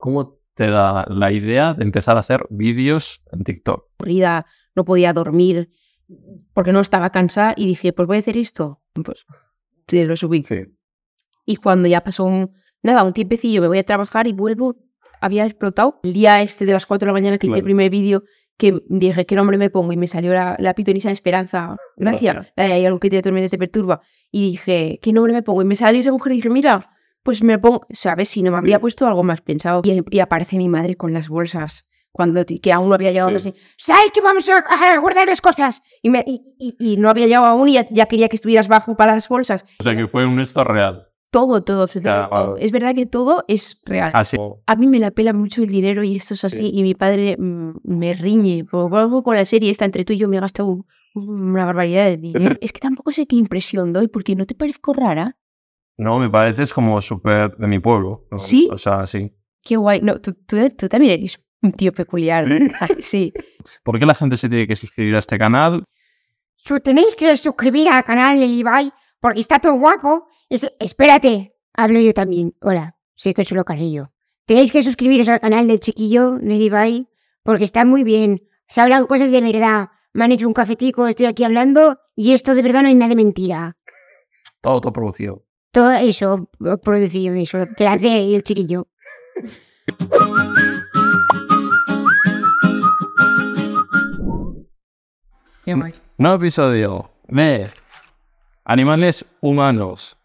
¿Cómo te da la idea de empezar a hacer vídeos en TikTok? no podía dormir porque no estaba cansada y dije, pues voy a hacer esto. Pues te lo subí. Sí. Y cuando ya pasó un, nada, un tiempecillo, me voy a trabajar y vuelvo, había explotado. El día este de las 4 de la mañana que hice el primer vídeo, que dije, ¿qué nombre me pongo? Y me salió la, la pitonisa Esperanza. Gracias. Hay algo que te atormenta, te perturba. Y dije, ¿qué nombre me pongo? Y me salió esa mujer y dije, mira, pues me pongo, ¿sabes? Si no me habría puesto algo más pensado. Y, y aparece mi madre con las bolsas. Cuando que aún no había llegado, Sí. así, ¿sabes que vamos a, guardar las cosas? Y, me, y, y- y no había llegado aún y ya, ya quería que estuvieras bajo para las bolsas. O sea que fue un esto real. Todo, todo, absolutamente Claro. todo. Es verdad que todo es real. Así. A mí me la pela mucho el dinero y esto es así. Sí. Y mi padre mm, me riñe. Por algo con la serie esta entre tú y yo me he gastado un- una barbaridad de dinero. es que tampoco sé qué impresión doy porque no te parezco rara. No, me pareces como súper de mi pueblo. ¿no? ¿Sí? O sea, sí. Qué guay. No, tú, tú- tú también eres un tío peculiar. ¿Sí? sí. ¿Por qué la gente se tiene que suscribir a este canal? Tenéis que suscribir al canal de Ibai porque está todo guapo. Es- espérate, hablo yo también. Hola, soy Consuelo Carrillo. Tenéis que suscribiros al canal del chiquillo de Ibai porque está muy bien. Se hablan cosas de verdad. Me han hecho un cafetico, estoy aquí hablando y esto de verdad no hay nada de mentira. Todo autoproducido. Todo eso producido, eso, que hace el chiquillo. Nuevo episodio de Animales Humanos.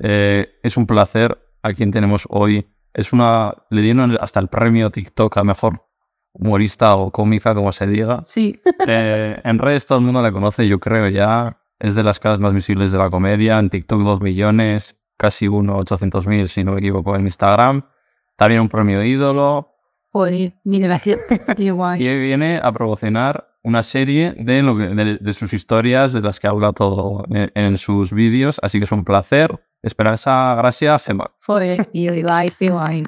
Eh, es un placer a quien tenemos hoy. Es una. Le dieron hasta el premio TikTok a mejor humorista o cómica, como se diga. Sí. Eh, en redes todo el mundo la conoce, yo creo ya. Es de las caras más visibles de la comedia. En TikTok 2 millones, casi 1, 800 mil, si no me equivoco, en Instagram. También un premio ídolo. Joder, mil gracias. Qué guay. Y hoy viene a promocionar una serie de, lo que- de, de sus historias, de las que habla todo en, en sus vídeos. Así que es un placer. Esperanza, gracias, Gemma. Joder, digo, ay, qué guay.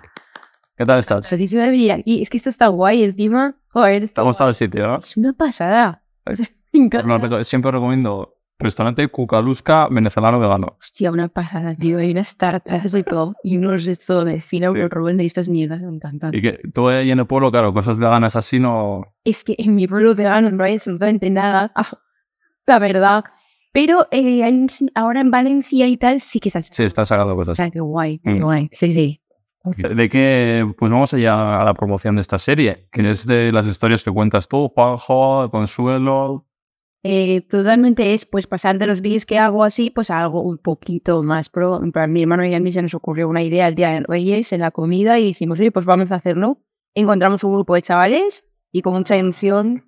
¿Qué tal estás? Felicidad de venir aquí. Es que esto está guay encima. Joder, ¿Te ha gustado el sitio, no? Es una pasada. O sea, me encanta. lo reco- siempre recomiendo restaurante Cucalusca venezolano vegano. Hostia, una pasada, tío. Hay unas tartas y todo. Y unos esto de cine, Sí. Rubén de estas mierdas. Me encantan. Y que tú ahí en el pueblo, claro, cosas veganas así no... Es que en mi pueblo vegano no hay absolutamente nada. Ah, La verdad. Pero eh, ahora en Valencia y tal sí que está. Sí, está sacando O cosas. sea, qué guay, qué Mm. guay. Sí, sí. ¿De qué? Pues vamos allá a la promoción de esta serie, que es de las historias que cuentas tú, Juanjo, Consuelo. Eh, totalmente es pues pasar de los vídeos que hago así pues a algo un poquito más pro. Plan, mi hermano y a mí se nos ocurrió una idea el día de Reyes en la comida y dijimos, oye, pues vamos a hacerlo. Encontramos un grupo de chavales y con mucha ilusión,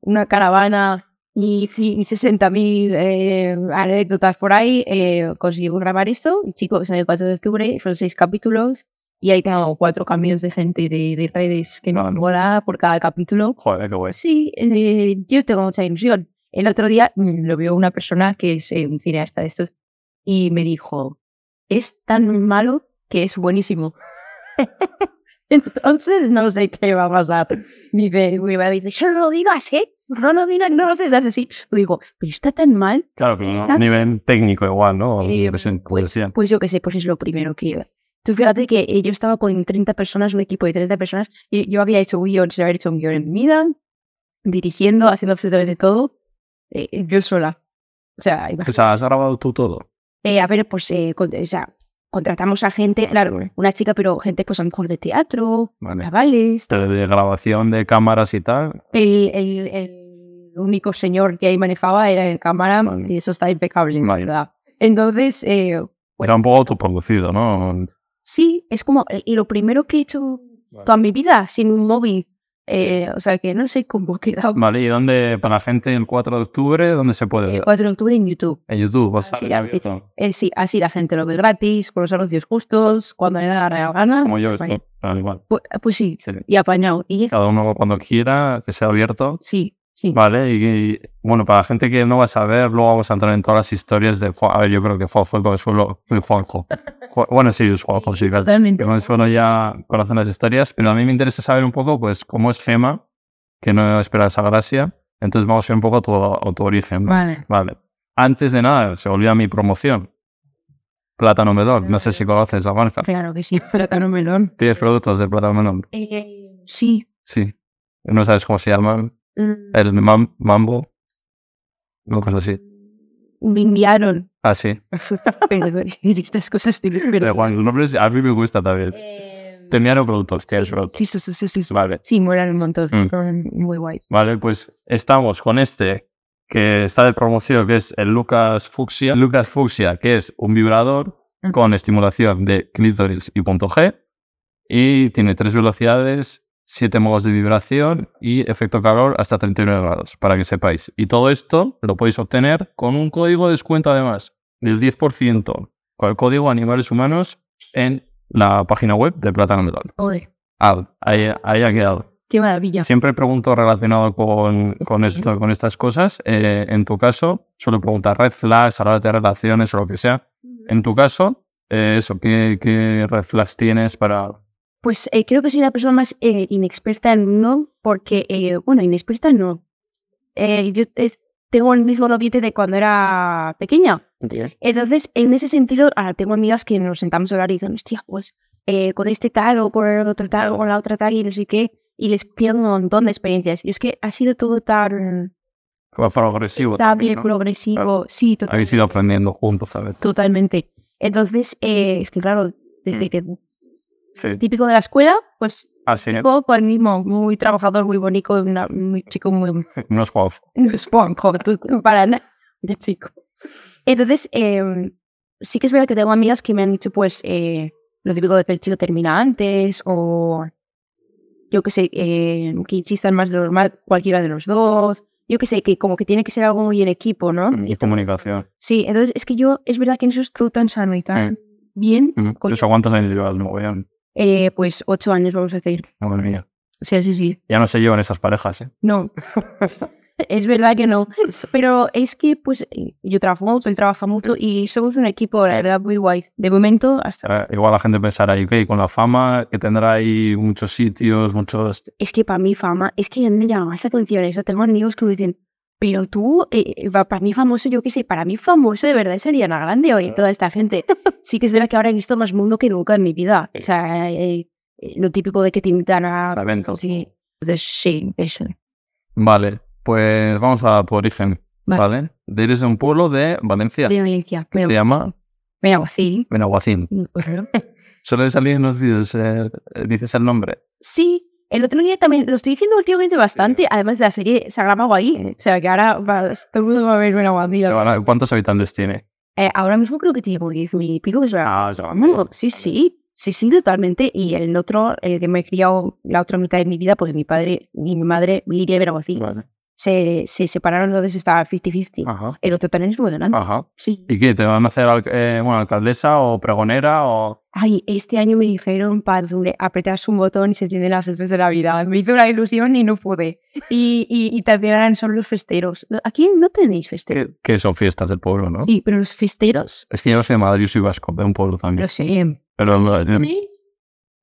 una caravana y, y 60.000 eh, anécdotas por ahí, eh, conseguimos grabar esto. Chicos, en el 4 de octubre fueron seis capítulos y ahí tengo cuatro cambios de gente de, de redes que Vale. mola por cada capítulo. Joder, qué guay. Sí, eh, yo tengo mucha ilusión. El otro día mm, lo vio una persona que es eh, un cineasta de estos y me dijo, es tan malo que es buenísimo. Entonces no sé qué va a pasar. Mi madre dice, "Yo no lo digas, ¿eh? No lo digas, no lo sé, así. Le digo, pero está tan mal. Claro, no, Está- a nivel técnico igual, ¿no? Eh, pues, pues yo qué sé, pues es lo primero que... Tú fíjate que eh, yo estaba con 30 personas, un equipo de 30 personas, y yo había hecho guion sin haber hecho un guion en mi vida, dirigiendo, haciendo absolutamente todo, eh, yo sola. O sea, imagínate. has grabado tú todo. Eh, a ver, pues eh, con- o sea, contratamos a gente, claro, una chica, pero gente pues a lo mejor de teatro, Vale. chavales. De, grabación de cámaras y tal. El, el- el único señor que ahí manejaba era el cámara, Vale. y eso está impecable, la Vale. verdad. Entonces, eh, Era un poco autoproducido, ¿no? Sí, es como y lo primero que he hecho toda mi vida sin un móvil. Eh, o sea que no sé cómo queda. Vale, ¿y dónde, para la gente, el 4 de octubre, dónde se puede El ver? 4 de octubre en YouTube. En YouTube, Así la, abierto. eh, sí, así la gente lo ve gratis, con los anuncios justos, cuando le da la real gana. Como yo esto, igual. Pues, pues sí, Sí. y apañado. Y Cada uno cuando quiera, que sea abierto. sí, sí. Vale, y, y, bueno, para la gente que no va a saber, luego vamos a entrar en todas las historias de Juan. A ver, yo creo que Juanjo solo soy Juanjo. Ju- Bueno, sí, es Juanjo, sí, claro. Que Consuelo ya conocen las historias, pero a mí me interesa saber un poco, pues, cómo es Gema, que no espera esa gracia. Entonces vamos a ver un poco tu, a tu origen. Vale. Vale. Antes de nada, se olvida mi promoción. Plátano Melón. No sé si conoces la marca. Claro que sí, plátano melón. ¿Tienes productos de Plátano Melón? Eh, sí. Sí. No sabes cómo se llaman. Mm, El mam- mambo. Una cosa así. Me enviaron. Ah, sí. Perdón, estas cosas igual, los nombres a mí me gusta también. Terminaron productos, tienes productos. Sí, sí, sí, sí, sí. Vale. Sí, molan un montón. Mm. Muy guay. Vale, pues estamos con este que está de promoción, que es el Lucas Fucsia. Lucas Fucsia, que es un vibrador Mm. con estimulación de clítoris y punto G. Y tiene tres velocidades, siete modos de vibración y efecto calor hasta 39 grados, para que sepáis. Y todo esto lo podéis obtener con un código de descuento además del 10%, con el código Animales Humanos en la página web de Plátano Melón. Ah, ahí, ahí ha quedado. qué maravilla. Siempre pregunto relacionado con, con, Sí. esto, con estas cosas. Eh, en tu caso, suelo preguntar red flags, hora de relaciones o lo que sea. En tu caso, eh, eso, ¿qué, ¿qué red flags tienes para...? Pues eh, creo que soy la persona más eh, inexperta en uno, porque, eh, bueno, inexperta no. Eh, yo eh, tengo el mismo noviete de cuando era pequeña. Entonces, en ese sentido, ah, tengo amigas que nos sentamos a hablar y dicen, hostia, pues eh, con este tal o con el otro tal o con la otra tal y no sé qué. Y les pido un montón de experiencias. Y es que ha sido todo tan progresivo. estable, también, ¿no? progresivo. Claro. Sí, totalmente. Habéis ido aprendiendo juntos, ¿sabes? Totalmente. Entonces, eh, es que claro, desde Mm. que Sí. típico de la escuela, pues Ah, sí. chico, pues mismo, muy trabajador, muy bonito, una- muy chico, muy No es Juanjo. no es tú para nada, de chico. Entonces, eh, sí que es verdad que tengo amigas que me han dicho, pues, eh, lo típico de que el chico termina antes, o yo que sé, eh, que insistan más de lo normal cualquiera de los dos. Yo que sé, que como que tiene que ser algo muy en equipo, ¿no? Mm, Y comunicación. Sí, entonces es que yo, es verdad que en eso estoy tan sano y tan bien. Mm. con- ¿Eso cuántos años llevas? No, weón. Eh, pues ocho años, vamos a decir. Madre mía. Sí, sí, sí. Ya no se llevan esas parejas, ¿eh? No. es verdad que no. Pero es que, pues, yo trabajo mucho, él trabaja mucho y somos un equipo, la verdad, muy guay. De momento, hasta. Igual la gente pensará, y ok, con la fama que tendrá ahí muchos sitios, muchos... Es que para mí, fama, es que me llama la atención eso. Tengo amigos que me dicen, pero tú, eh, va- para mí famoso, yo qué sé, para mí famoso de verdad sería Ariana Grande hoy, toda esta gente. Sí que es verdad que ahora he visto más mundo que nunca en mi vida. O sea, eh, eh, lo típico de que te invitan a. Eventos. Sí, Entonces, sí, eso. Vale, pues vamos a tu origen, Vale. ¿vale? Eres de un pueblo de Valencia, De Valencia. que se llama mira, así. Benaguacín. Suele salir en los vídeos, eh, dices el nombre. Sí, el otro día también lo estoy diciendo últimamente bastante, además de la serie se ha grabado ahí. O sea, que ahora todo el mundo va a ver una guandilla. ¿Cuántos habitantes tiene? Eh, ahora mismo creo que tiene como 10.000 y pico. O sea, Ah, ya va. bueno, sí, sí. Sí, sí, totalmente. Y el otro, el que me he criado la otra mitad de mi vida, porque mi padre y mi madre, Lidia y Benaguacín, Vale. Se, se separaron, entonces estaba 50-50. Ajá. El otro también es muy grande. Ajá. Sí. ¿Y qué? ¿Te van a hacer eh, bueno, alcaldesa o pregonera o...? Ay, este año me dijeron para donde apretas un botón y se tienen las luces de la vida. Me hizo una ilusión y no pude. Y, y, y también eran solo los festeros. Aquí no tenéis festeros. Que, son fiestas del pueblo, ¿no? Sí, pero los festeros, Es que yo soy de Madrid, yo soy vasco, de un pueblo también. no sé. Pero lo- ¿tenéis?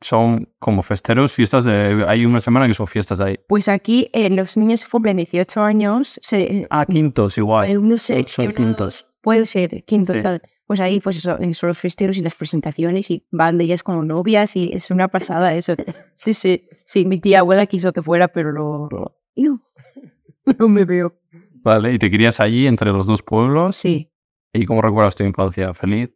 Son como festeros, fiestas de... Hay una semana que son fiestas de ahí. Pues aquí eh, los niños cumplen 18 años, se, Ah, quintos igual. eh, no sé, Son uno- quintos. Puede ser, quintos. Sí. tal. Pues ahí pues eso, eh, son los festeros y las presentaciones y van de ellas como novias y es una pasada eso. Sí, sí, sí, mi tía abuela quiso que fuera, pero no, no, no me veo. Vale, y te querías allí entre los dos pueblos. Sí. ¿Y cómo recuerdas tu infancia? ¿Feliz?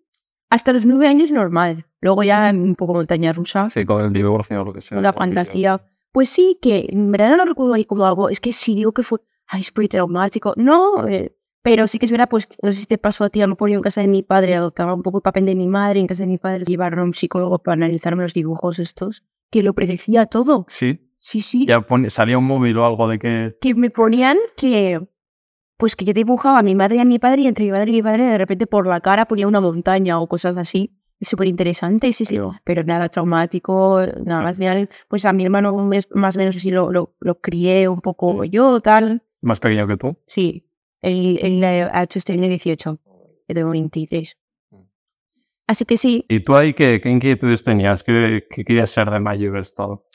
Hasta los nueve años normal. Luego ya un poco montaña rusa, Sí, con el divorcio o lo que sea. una fantasía. Pues sí, que en verdad no recuerdo ahí como algo. Es que sí digo que fue, ay, es muy traumático. No, eh, pero sí que es verdad, pues no sé si te pasó a ti, a lo mejor yo en casa de mi padre adoptaba un poco el papel de mi madre, en casa de mi padre llevaron a un psicólogo para analizarme los dibujos estos, que lo predecía todo. Sí. Sí, sí. Ya pone- salía un móvil o algo de que... que me ponían que pues que yo dibujaba a mi madre y a mi padre y entre mi madre y mi padre de repente por la cara ponía una montaña o cosas así. Súper interesante, sí, sí. Pero nada traumático, nada. Al final, pues a mi hermano más o menos así lo, lo, lo crié un poco Sí. yo, tal. Más pequeño que tú. Sí, él, él ha hecho este año 18, yo tengo 23. Así que sí, ¿Y tú ahí qué, qué inquietudes tenías? ¿Qué, qué querías ser de mayor todo?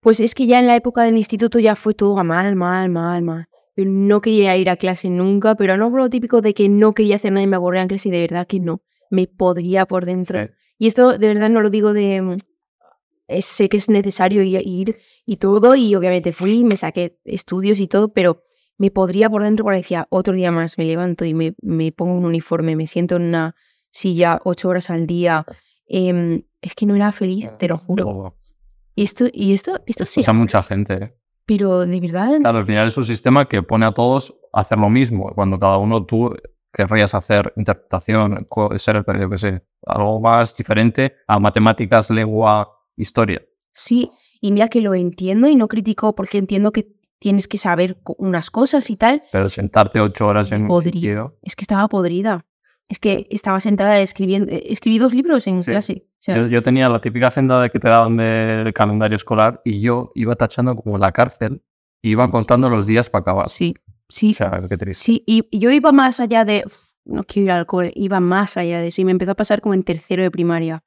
Pues es que ya en la época del instituto ya fue todo a mal, mal, mal, mal. No quería ir a clase nunca, pero no por lo típico de que no quería hacer nada y me aburría en clase y de verdad que no. Me podría por dentro. Sí. Y esto de verdad no lo digo de... mm, eh, sé que es necesario ir y todo y obviamente fui, me saqué estudios y todo, pero me podría por dentro porque decía, otro día más me levanto y me, me pongo un uniforme, me siento en una silla ocho horas al día. Em, es que no era feliz, te lo juro. Y esto, y esto, esto sí, O sea, mucha gente. Pero de verdad, Claro, al final es un sistema que pone a todos a hacer lo mismo, cuando cada uno tú querrías hacer interpretación, ser, yo qué sé, algo más diferente a matemáticas, lengua, historia. sí. Y mira que lo entiendo y no critico porque entiendo que tienes que saber unas cosas y tal. Pero sentarte ocho horas en un sitio. Es que estaba podrida. Es que estaba sentada escribiendo. eh, Escribí dos libros en Sí. clase. O sea, Yo, yo tenía la típica agenda de que te daban del calendario escolar y yo iba tachando como la cárcel, iba contando los días para acabar. sí, sí, O sea, qué triste. sí. Y, yo iba más allá de. "Uf, no quiero ir al cole. Iba más allá de eso. Y me empezó a pasar como en tercero de primaria.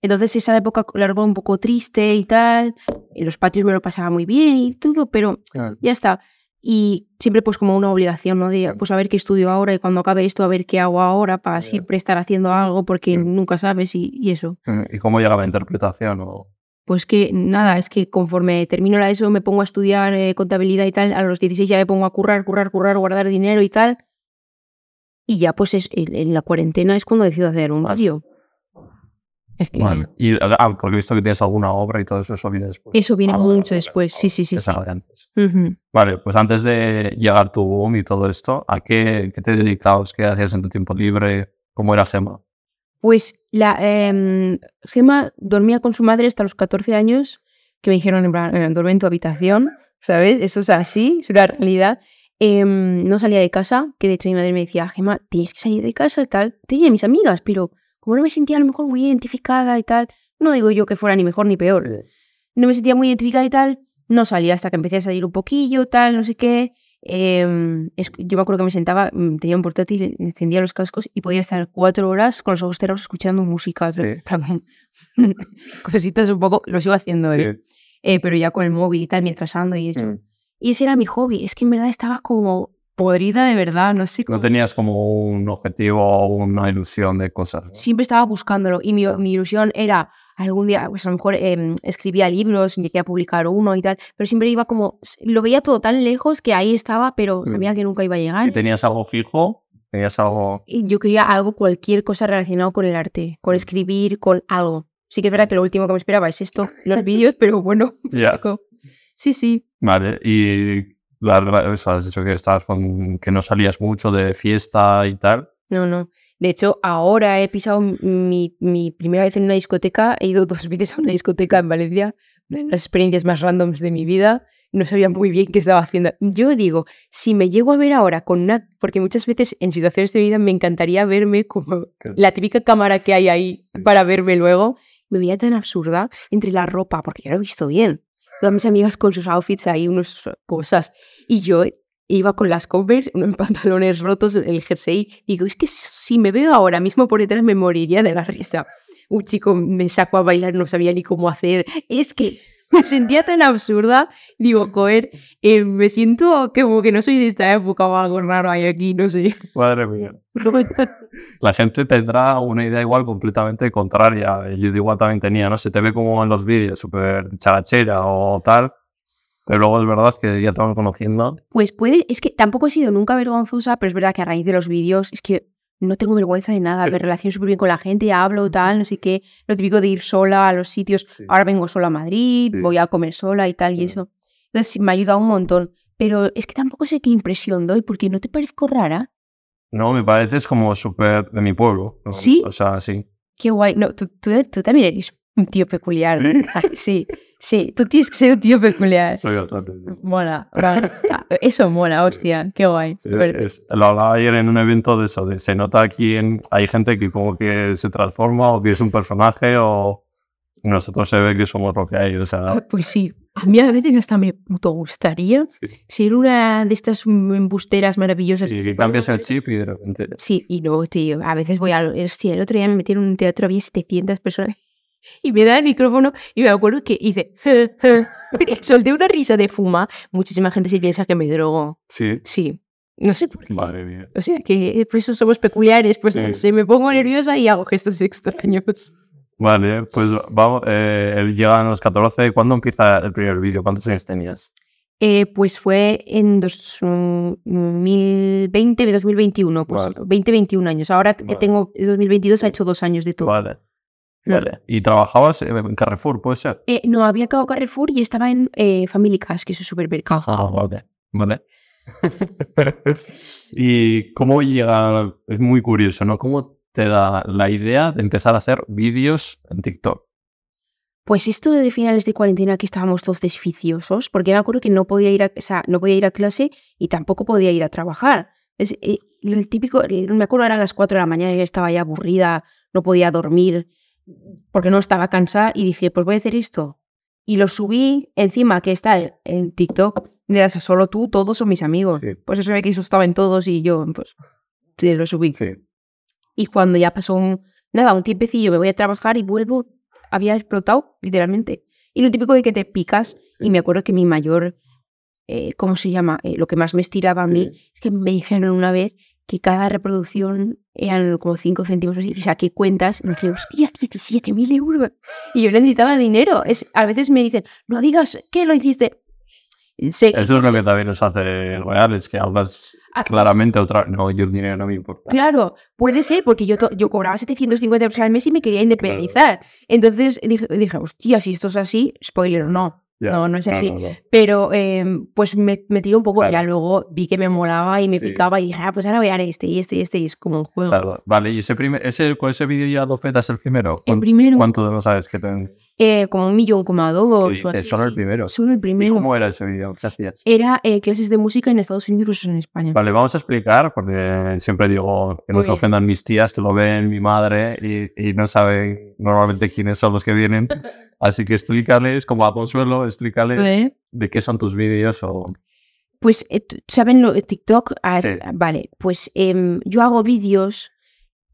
Entonces esa época largo un poco triste y tal. En los patios me lo pasaba muy bien y todo, pero ya está. Y siempre pues como una obligación, ¿no? De pues a ver qué estudio ahora y cuando acabe esto a ver qué hago ahora para siempre estar haciendo algo porque nunca sabes y, y eso. ¿Y cómo llega la interpretación? O... Pues que nada, es que conforme termino la ESO me pongo a estudiar eh, contabilidad y tal, a los 16 ya me pongo a currar, currar, currar, guardar dinero y tal. Y ya pues es, en, en la cuarentena es cuando decido hacer un vídeo. Es que Vale. Y, ah, porque he visto que tienes alguna obra y todo eso, eso viene después. eso viene Ah, mucho después, sí, sí, sí. sí. Antes. Ujú. Vale, pues antes de llegar tu boom y todo esto, ¿a qué, qué te dedicabas? ¿Qué hacías en tu tiempo libre? ¿Cómo era Gema? Pues la em, Gema dormía con su madre hasta los 14 años, que me dijeron, en plan, "Eh, duerme en tu habitación, ¿sabes? Eso es así, es una realidad. Em, no salía de casa, que de hecho mi madre me decía, Gema, tienes que salir de casa y tal. Tenía mis amigas, pero como no me sentía a lo mejor muy identificada y tal, no digo yo que fuera ni mejor ni peor, no me sentía muy identificada y tal, no salía hasta que empecé a salir un poquillo, tal, no sé qué. Em, es- yo me acuerdo que me sentaba, mm, tenía un portátil, encendía los cascos y podía estar cuatro horas con los ojos cerrados escuchando música. Sí. Cositas un poco, lo sigo haciendo, ¿eh? Eh, pero ya con el móvil y tal, mientras ando y eso. Mm. Y ese era mi hobby, es que en verdad estaba como podrida de verdad, no sé cómo. No tenías como un objetivo o una ilusión de cosas. ¿no? Siempre estaba buscándolo y mi, mi ilusión era algún día, pues a lo mejor em, escribía libros, llegué a publicar uno y tal, pero siempre iba como, lo veía todo tan lejos que ahí estaba, pero Mm. sabía que nunca iba a ¿Y llegar. tenías algo fijo? ¿Tenías algo...? Y yo quería algo, cualquier cosa relacionado con el arte, con escribir, con algo. Sí que es verdad que lo último que me esperaba es esto, los vídeos, pero bueno, chico. sí, sí. Vale, y la, la- eso, has dicho que estabas con que no salías mucho de fiesta y tal. No, no. De hecho, ahora he pisado mi, mi primera vez en una discoteca. He ido dos veces a una discoteca en Valencia. Una de las experiencias más randoms de mi vida. No sabía muy bien qué estaba haciendo. Yo digo, si me llego a ver ahora con una... Porque muchas veces en situaciones de vida me encantaría verme como la típica cámara que hay ahí Sí. para verme luego. Me veía tan absurda entre la ropa, porque yo lo he visto bien. Todas mis amigas con sus outfits ahí, unas cosas. Y yo iba con las Converse, unos pantalones rotos, el jersey. Digo, es que si me veo ahora mismo por detrás me moriría de la risa. Un chico me sacó a bailar, no sabía ni cómo hacer. Es que me sentía tan absurda. Digo, joder, eh, me siento como que no soy de esta época o algo raro hay aquí, no sé. Madre mía. La gente tendrá una idea igual completamente contraria. Yo igual también tenía, ¿no? Se te ve como en los vídeos, súper charachera o tal. Pero luego es verdad que ya te van conociendo. Pues puede, es que tampoco he sido nunca vergonzosa, pero es verdad que a raíz de los vídeos es que no tengo vergüenza de nada, me relaciono súper bien con la gente, hablo, tal, no sé qué, lo típico de ir sola a los sitios, Sí. ahora vengo sola a Madrid, Sí. voy a comer sola y tal y Mm. eso. Entonces sí, me ha ayudado un montón, pero es que tampoco sé qué impresión doy, porque no te parezco rara. No, me pareces como súper de mi pueblo. ¿no? ¿Sí? O sea, sí. Qué guay, no, tú, tú- tú también eres un tío peculiar. ¿Sí? sí, Sí, tú tienes que ser un tío peculiar. Soy bastante. Mola. Ah, Eso mola, hostia. Qué guay. Sí, es- lo hablaba ayer en un evento de eso, de se nota aquí en, hay gente que como que se transforma o que es un personaje o nosotros se ve que somos lo que hay, o sea, Pues sí. A mí a veces hasta me puto gustaría sí, ser una de estas embusteras maravillosas. Sí, que cambias el chip y de repente... Sí, y luego, tío, a veces voy al... Hostia, el otro día me metieron en un teatro, había 700 personas y me da el micrófono y me acuerdo que hice... solté una risa de fuma. Muchísima gente se piensa que me drogo. Sí, Sí, no sé por qué. madre mía. O sea, que por eso somos peculiares, pues Sí. se me pongo nerviosa y hago gestos extraños. Vale, pues vamos, eh, llega a los 14, ¿cuándo empieza el primer vídeo? ¿Cuántos años tenías? Eh, pues fue en 2020, 2021, pues Vale. 20, 21 años. Ahora que Vale. tengo, es 2022, ha hecho dos años de todo. Vale, vale. ¿Y trabajabas en Carrefour, puede ser? Eh, no, había acabado Carrefour y estaba en eh, Family Cash, que es un supermercado. Ah, vale. Vale. ¿Y cómo llega? Es muy curioso, ¿no? ¿Cómo te da la idea de empezar a hacer vídeos en TikTok? Pues esto de finales de cuarentena que estábamos todos desficiosos, porque me acuerdo que no podía ir a, o sea, no podía ir a clase y tampoco podía ir a trabajar. Es, eh, lo típico, eh, me acuerdo eran las 4 de la mañana y yo estaba ya aburrida, no podía dormir porque no estaba cansada y dije, pues voy a hacer esto. Y lo subí encima que está en- TikTok, de sea, solo tú, todos son mis amigos. Sí. Pues eso ve que eso estaba en todos y yo, pues, lo subí. Sí. Y cuando ya pasó un, nada, un tiempecillo, me voy a trabajar y vuelvo, había explotado, literalmente. Y lo típico de que te picas, y me acuerdo que mi mayor, eh, ¿cómo se llama? Eh, lo que más me estiraba a mí, es que me dijeron una vez que cada reproducción eran como 5 céntimos, así, o sea, que cuentas, y me dije, hostia, 17.000 euros. Y yo necesitaba dinero. Es, a veces me dicen, no digas que lo hiciste. Sé, Eso es lo que también nos hace real, es que hablas Ah, claramente otra... No, yo el dinero no me importa. Claro, puede ser, porque yo, yo cobraba 750 euros al mes y me quería independizar. Entonces dije, dije, hostia, si esto es así, spoiler, no. No, no es así. no, no. Pero eh, pues me, me tiró un poco Claro. ya luego vi que me molaba y me Sí. picaba y dije, ah, pues ahora voy a dar este y este y este y es como un juego. Claro, Vale, ¿y ese, primer, ese con ese vídeo ya lo petas el primero? El ¿Cuán- primero, ¿Cuánto de lo sabes que te... eh, como un millón, como dos. Así, Solo el sí. primero. Solo el ¿Y primero. cómo era ese vídeo? ¿Qué hacías? Era eh, clases de música en Estados Unidos versus en España. Vale, vamos a explicar, porque siempre digo que no se ofendan mis tías, que lo ven mi madre y, y no saben normalmente quiénes son los que vienen. Así que explícales, como a Consuelo, explícales ¿Eh? de qué son tus vídeos o... Pues, eh, ¿saben lo TikTok? Ah, Sí. Vale, pues em, yo hago vídeos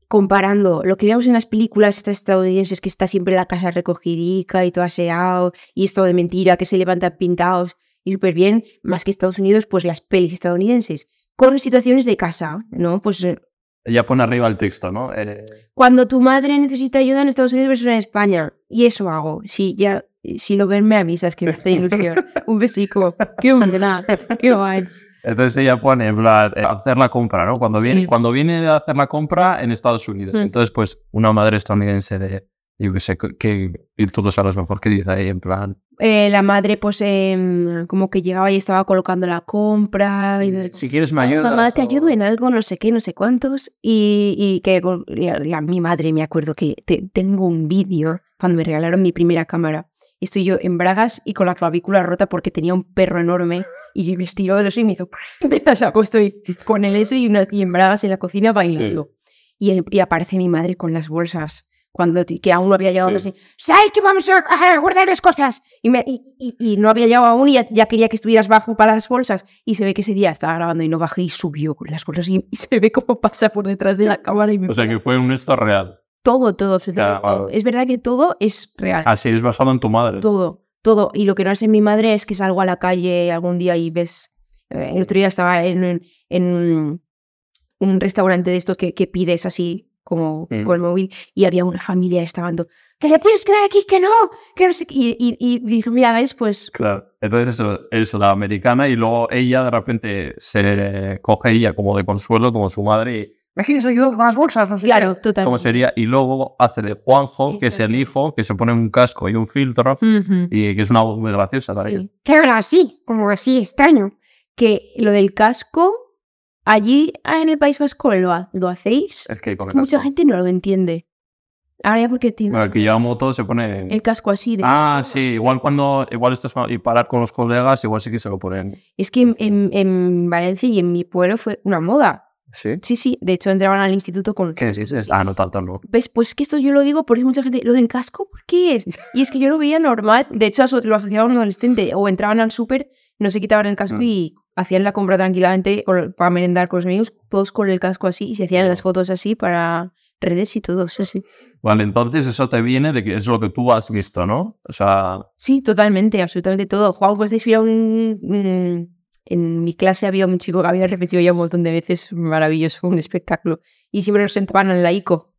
comparando lo que vemos en las películas estas estadounidenses, que está siempre la casa recogidica y todo aseado, y es todo de mentira, que se levantan pintados y súper bien, más que Estados Unidos, pues las pelis estadounidenses, con situaciones de casa, ¿no? Pues eh, Ella pone arriba el texto, ¿no? Eh, cuando tu madre necesita ayuda en Estados Unidos versus en España, y eso hago. Si ya, si lo ven, me avisas que me hace ilusión. Un besico. Qué buena, qué guay. Entonces ella pone, en plan, eh, hacer la compra, ¿no? Cuando, Sí. viene, cuando viene a hacer la compra en Estados Unidos. Mm. Entonces, pues, una madre estadounidense de, yo qué sé, que y tú lo sabes mejor, que dice ahí, en plan, Eh, la madre, pues, em, como que llegaba y estaba colocando la compra. Y si quieres me "Ah, ayudas. Mamá, te o- ayudo en algo, no sé qué, no sé cuántos. Y, y que la- mi madre, me acuerdo que te- tengo un vídeo cuando me regalaron mi primera cámara. Estoy yo en bragas y con la clavícula rota porque tenía un perro enorme y me estiró de los y me hizo. Sea, pues estoy con el eso y, una- y en bragas en la cocina bailando. Y, y aparece mi madre con las bolsas. Cuando que aún no había llegado, Sí. sé, ¿sabes que vamos a, a guardar las cosas? Y, me- y- y- no había llegado aún y ya, ya quería que estuvieras bajo para las bolsas. Y se ve que ese día estaba grabando y no bajé y subió con las bolsas y, se ve cómo pasa por detrás de la cámara y me O sea, que fue un esto real. todo, todo, absolutamente Ya, todo. vale. Es verdad que todo es real. Así es basado en tu madre. Todo, todo. Y lo que no es en mi madre es que salgo a la calle algún día y ves. eh, El otro día estaba en, en- un restaurante de estos que, que pides así como Mm. con el móvil y había una familia estaban todo, que le tienes que dar aquí, que no, que no sé qué". Y, y, y dije, mira, ¿ves? Pues Claro. Entonces eso es la americana y luego ella de repente se coge ella como de consuelo, como su madre y ¿me quieres ayudar con las bolsas? No sé qué". claro, total. ¿Cómo sería? Y luego hace de Juanjo, que es el hijo, que se pone un casco y un filtro y que es una voz muy graciosa también. Sí. Que ahora sí, como así extraño. Que lo del casco, allí en el País Vasco lo, ha- lo hacéis. Es que con el Mucha casco. gente no lo entiende. Ahora ya porque tiene Bueno, el que lleva moto se pone... el casco así. de- Ah, sí, igual cuando igual estás y parar con los colegas, igual sí que se lo ponen. Es que en, en- en Valencia y en mi pueblo fue una moda. ¿Sí? Sí, sí. De hecho, entraban al instituto con. ¿Qué dices? Ah, no tanto, no. ¿Ves? Pues que esto yo lo digo porque mucha gente. ¿Lo del casco? ¿Por qué es? Y es que yo lo veía normal. De hecho, lo asociaba a un adolescente. O entraban al súper, no se quitaban el casco Mm. y hacían la compra tranquilamente para merendar con los amigos, todos con el casco así y se hacían las fotos así para redes y todo. Sí, sí. Vale, entonces eso te viene de que es lo que tú has visto, ¿no? O sea, Sí, totalmente, absolutamente todo. Juan, pues de un, un- En mi clase había un chico que había repetido ya un montón de veces, maravilloso, un espectáculo. Y siempre nos sentaban en la ICO.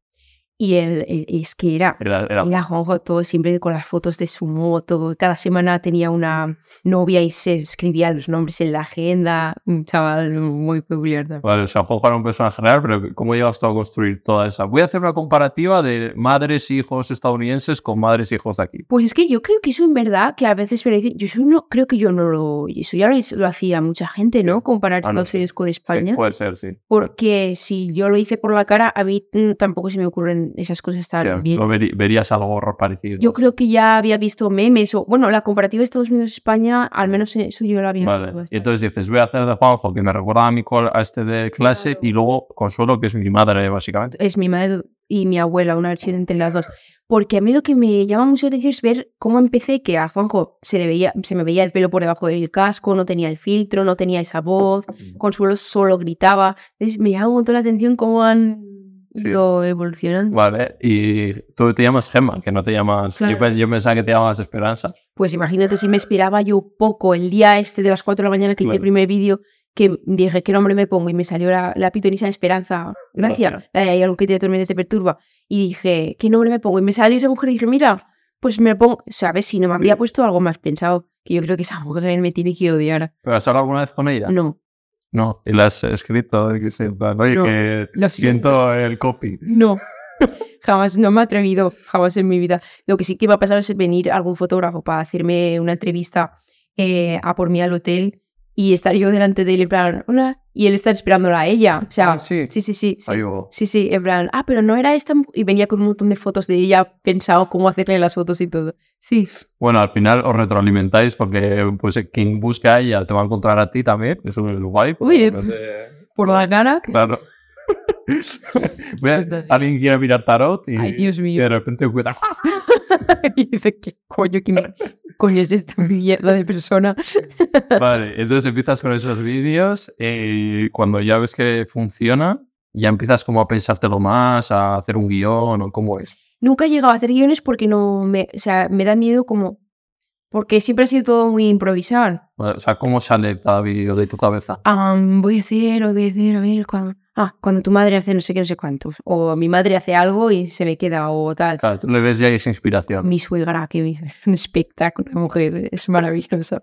Y él, él- es que era, era, era- era Juanjo todo siempre con las fotos de su moto. Cada semana tenía una novia y se escribía los nombres en la agenda. Un chaval muy peculiar. también. Vale, o sea, Juanjo era un personaje real, pero ¿cómo llegas tú a construir toda esa? Voy a hacer una comparativa de madres e hijos estadounidenses con madres e hijos de aquí. Pues es que yo creo que eso en verdad, que a veces me lo dicen, yo eso no, creo que yo no lo, eso ya lo, lo hacía mucha gente, ¿no? Comparar Ah, Estados. Unidos con Sí, España. puede ser, sí. Porque si yo lo hice por la cara, a mí mm, tampoco se me ocurren esas cosas Sí, bien. lo veri- verías algo parecido. Yo creo que ya había visto memes o, bueno, la comparativa de Estados Unidos-España, al menos eso yo lo había Vale. visto. Y bastante. entonces dices, voy a hacer de Juanjo, que me recuerda a mi a este de clase, Claro. y luego Consuelo, que es mi madre, básicamente. Es mi madre y mi abuela, una versión entre las dos. Porque a mí lo que me llama mucho la atención es ver cómo empecé, que a Juanjo se, le veía, se me veía el pelo por debajo del casco, no tenía el filtro, no tenía esa voz, Consuelo solo gritaba. Entonces me llama un montón la atención cómo han Sí. Vale, y tú te llamas Gemma, que no te llamas... Yo, Claro. pe- yo pensaba que te llamas Esperanza. Pues imagínate si me esperaba yo poco el día este de las 4 de la mañana que hice el Claro. primer vídeo, que dije qué nombre me pongo y me salió la, la pitonisa Esperanza. Gracias. Hay algo que te atormenta te perturba. Y dije, ¿qué nombre me pongo? Y me salió esa mujer y dije, mira, pues me pongo, ¿sabes? Si no me Sí. habría puesto algo más pensado, que yo creo que esa mujer me tiene que odiar. ¿Pero has hablado alguna vez con ella? No, No. ¿Y la has escrito? Que Oye, No, que lo siento el copy. no. Jamás, no me he atrevido, jamás en mi vida. Lo que sí que me ha pasado es venir algún fotógrafo para hacerme una entrevista eh, a por mí al hotel y estar yo delante de él en plan, hola, y él estar esperándola a ella. O sea, Ah, sí. sí, sí, sí. sí. Sí, sí, en plan, ah, pero no era esta. mu-". Y venía con un montón de fotos de ella, pensado cómo hacerle las fotos y todo. Sí, Bueno, al final os retroalimentáis porque pues quien busque a ella te va a encontrar a ti también. Eso es guay. porque Uy, de repente- por la cara. Claro. A- alguien quiere mirar tarot y, Ay, Dios y mío. de repente cuida. y dice, ¿qué coño, quién coño es esta mierda de persona? Vale, entonces empiezas con esos vídeos y cuando ya ves que funciona, ya empiezas como a pensártelo más, a hacer un guion o cómo es. Nunca he llegado a hacer guiones porque no me, o sea, me da miedo como, porque siempre ha sido todo muy improvisar. Vale, O sea, cómo sale cada vídeo de tu cabeza. Am, voy a hacer, voy a hacer, a ver, cuando, ah, cuando tu madre hace no sé qué, no sé cuántos, o mi madre hace algo y se me queda, o tal. Claro, tú le ves ya y es inspiración. Mi suegra, que es un espectáculo de mujer, es maravillosa.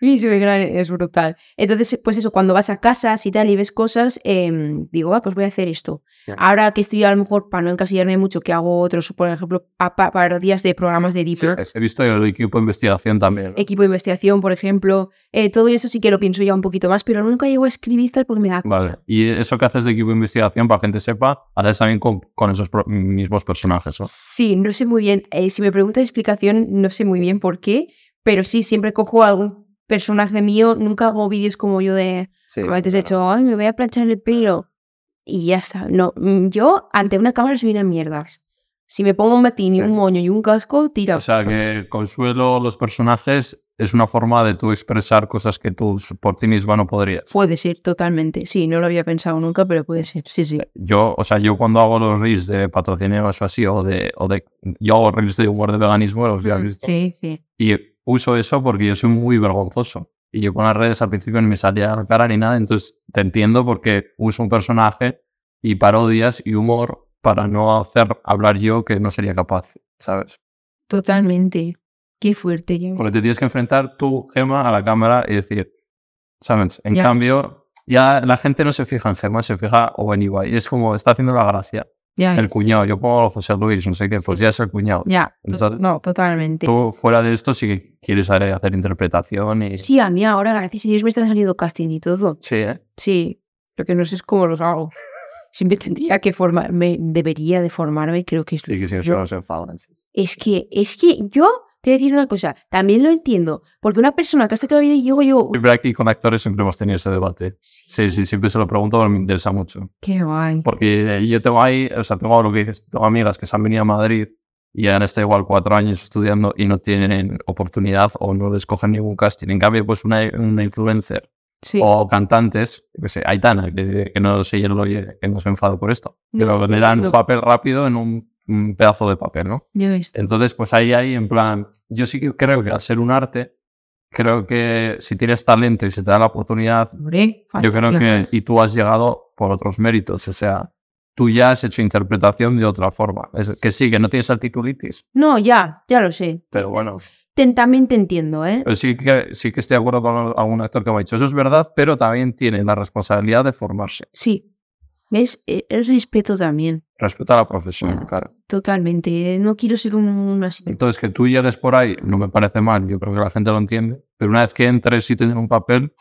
Suegra es brutal. Entonces, pues eso, cuando vas a casas y tal y ves cosas, em, digo, ah, pues voy a hacer esto. Ahora que estoy a lo mejor, para no encasillarme mucho, que hago otros, por ejemplo, parodias de programas de Deep Sí, he visto el equipo de investigación también. ¿no? equipo de investigación, por ejemplo, eh, todo eso sí que lo pienso ya un poquito más, pero nunca llego a escribir tal porque me da cosa. Vale. Y eso que haces de equipo de investigación, para que la gente sepa, haces también con, con esos pro- mismos personajes. ¿no? Sí, no sé muy bien. eh, si me preguntas explicación, no sé muy bien por qué, pero sí, siempre cojo algún personaje mío. Nunca hago vídeos como yo de. Sí, a veces he claro. hecho, ay, me voy a planchar el pelo. Y ya está. No, mm, yo ante una cámara soy una mierdas. Si me pongo un batín y Sí. un moño y un casco, tira. O sea, que Consuelo, los personajes, es una forma de tú expresar cosas que tú por ti misma no podrías. Puede ser, totalmente. Sí, no lo había pensado nunca, pero puede ser. Sí, sí. Yo, o sea, yo cuando hago los reels de patrocinios o así, o de, o de, yo hago reels de humor de veganismo, los ya has visto. Sí, sí. Y uso eso porque yo soy muy vergonzoso. Y yo con las redes al principio ni me salía la cara ni nada, entonces te entiendo porque uso un personaje y parodias y humor para no hacer hablar yo que no sería capaz, ¿sabes? Totalmente. Qué fuerte. ves. Porque te tienes que enfrentar tú, Gema, a la cámara y decir, ¿sabes? En Ya. cambio, ya la gente no se fija en Gema, se fija o en Ibai. Es como, está haciendo la gracia. Ya El ves. cuñado, yo pongo José Luis, no sé qué, pues ya es el cuñado. Ya. Entonces, no, totalmente. Tú fuera de esto sí que quieres hacer interpretación y... Sí, a mí ahora, gracias a Dios, me está saliendo casting y todo. Sí, ¿eh? Sí, lo que no sé es cómo los hago. siempre tendría que formarme, debería de formarme, creo que Sí, que si no se yo- enfadan. sí. es que, es que yo a decir una cosa, también lo entiendo, porque una persona que hasta toda la vida y yo, yo, Siempre aquí con actores siempre hemos tenido ese debate. Sí, sí, siempre se lo pregunto porque me interesa mucho. qué guay. Porque yo tengo ahí, o sea, tengo lo que dices, tengo amigas que se han venido a Madrid y han estado igual cuatro años estudiando y no tienen oportunidad o no les cogen ningún casting. En cambio, pues una, una influencer Sí, o cantantes, que sé, Aitana, que, que no sé, yo lo que no se enfado por esto, pero No, le dan un papel rápido en un, un pedazo de papel, ¿no? ya ves. Entonces, pues ahí hay en plan, yo sí que creo que al ser un arte, creo que si tienes talento y se te da la oportunidad, Hombre, yo creo que, y tú has llegado por otros méritos, o sea, tú ya has hecho interpretación de otra forma. Es que sí, que no tienes articulitis, No, ya, ya lo sé. pero bueno, Te- también te entiendo, ¿eh? pero sí que, sí que estoy de acuerdo con algún actor que me ha dicho, eso es verdad, pero también tiene la responsabilidad de formarse. Sí. ¿Ves? El respeto también. Respeta a la profesión, claro. Totalmente. No quiero ser un, un así. Entonces, que tú llegues por ahí no me parece mal, yo creo que la gente lo entiende, pero una vez que entres y te den un papel,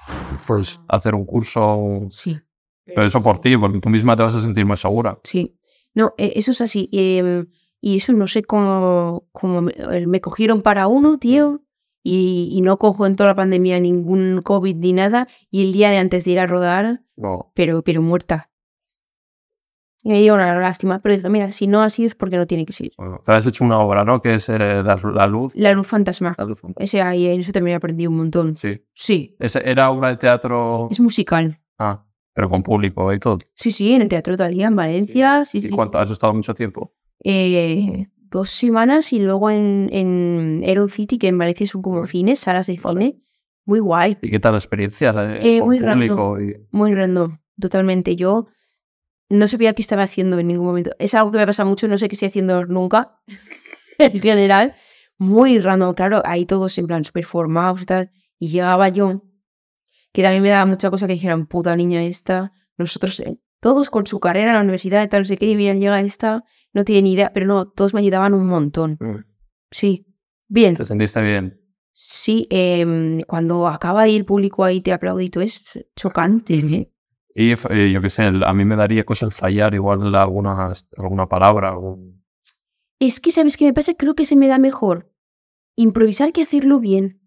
pues hacer un curso, Sí. pero eso por ti, porque tú misma te vas a sentir más segura. Sí. No, eh, eso es así. em, y eso no sé cómo, cómo me, eh, me cogieron para uno, tío. Y, y no cojo en toda la pandemia ningún COVID ni nada. Y el día de antes de ir a rodar, No. pero, pero muerta. Y me dio una lástima. Pero dije, mira, si no ha sido es porque no tiene que ser. Bueno, te has hecho una obra, ¿no? Que es eh, la, la luz. La luz fantasma. La luz. Ese ahí, en eso también aprendí un montón. Sí. Sí. Ese era obra de teatro. Es musical. Ah, pero con público y todo. Sí, sí, en el Teatro Talía, en Valencia. Sí, ¿Y sí. cuánto? ¿Has estado mucho tiempo? Eh, dos semanas y luego en, en Aeron City, que en Valencia son como cines, salas de cine. Muy guay, ¿Y qué tal la experiencia? eh, muy y- muy random, totalmente. Yo no sabía qué estaba haciendo en ningún momento. Es algo que me pasa mucho, no sé qué estoy haciendo nunca, en general. Muy random, claro, ahí todos en plan súper formados y tal. Y llegaba yo, que también me daba mucha cosa que dijeran, puta niña esta. Nosotros, eh, todos con su carrera en la universidad y tal, no sé qué, y miran, llega esta, no tiene ni idea, pero no, todos me ayudaban un montón. Sí, bien. ¿Te sentiste bien? Sí, em, cuando acaba ahí el público ahí te todo es chocante. ¿eh? Y eh, yo qué sé, el- a mí me daría cosa el fallar igual alguna, alguna palabra. algún- Es que, ¿sabes qué me pasa? Creo que se me da mejor improvisar que hacerlo bien.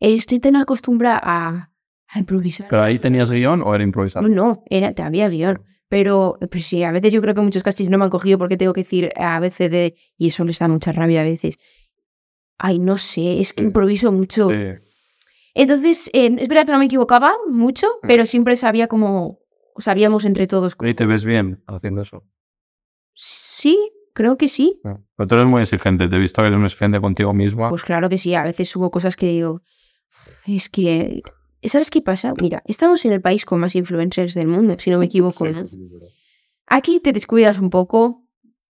Eh, Estoy tan acostumbrada a, a improvisar. ¿Pero ahí tenías guion o era improvisado? No, no, era, había guion. Pero, pero sí, a veces yo creo que muchos castings no me han cogido porque tengo que decir a veces de... Y eso les da mucha rabia a veces. Ay, no sé, es que Sí. improviso mucho. Sí. Entonces, eh, es verdad que no me equivocaba mucho, Mm. pero siempre sabía como... Sabíamos entre todos. ¿Y te ves bien haciendo eso? Sí, creo que sí. Pero tú eres muy exigente, te he visto que eres muy exigente contigo misma. Pues claro que sí, a veces subo cosas que digo, es que, ¿sabes qué pasa? Mira, estamos en el país con más influencers del mundo, si no me equivoco. Sí, ¿no? sí, sí, sí. Aquí te descuidas un poco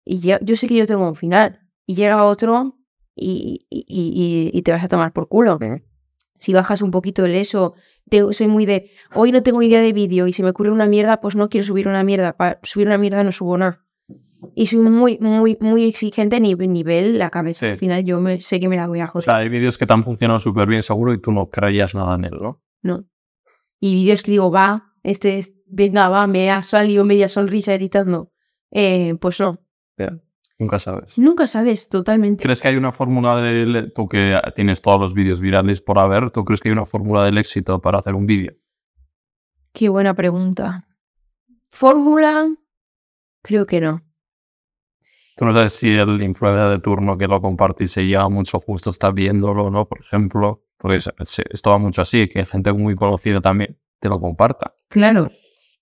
y ya- yo sé que yo tengo un final y llega otro y, y- y- y te vas a tomar por culo. Ujú. Si bajas un poquito el eso, te- soy muy de, hoy no tengo idea de vídeo y se me ocurre una mierda, pues no quiero subir una mierda. Para subir una mierda no subo nada. Y soy muy, muy, muy exigente a nivel, la cabeza. Sí. Al final yo me, sé que me la voy a O joder. sea, hay vídeos que te han funcionado súper bien seguro y tú no creías nada en él, ¿no? No. Y vídeos que digo, va, este es, venga, va, me ha salido media sonrisa editando. Eh, pues no. Nunca sabes. Nunca sabes totalmente. ¿Crees que hay una fórmula del... Tú que tienes todos los vídeos virales por haber, ¿tú crees que hay una fórmula del éxito para hacer un vídeo? Qué buena pregunta. ¿Fórmula? Creo que no. Tú no sabes si el influencer de turno que lo comparte y se lleva mucho justo está viéndolo, ¿no? Por ejemplo, porque esto va mucho así, que gente muy conocida también te lo comparta. Claro.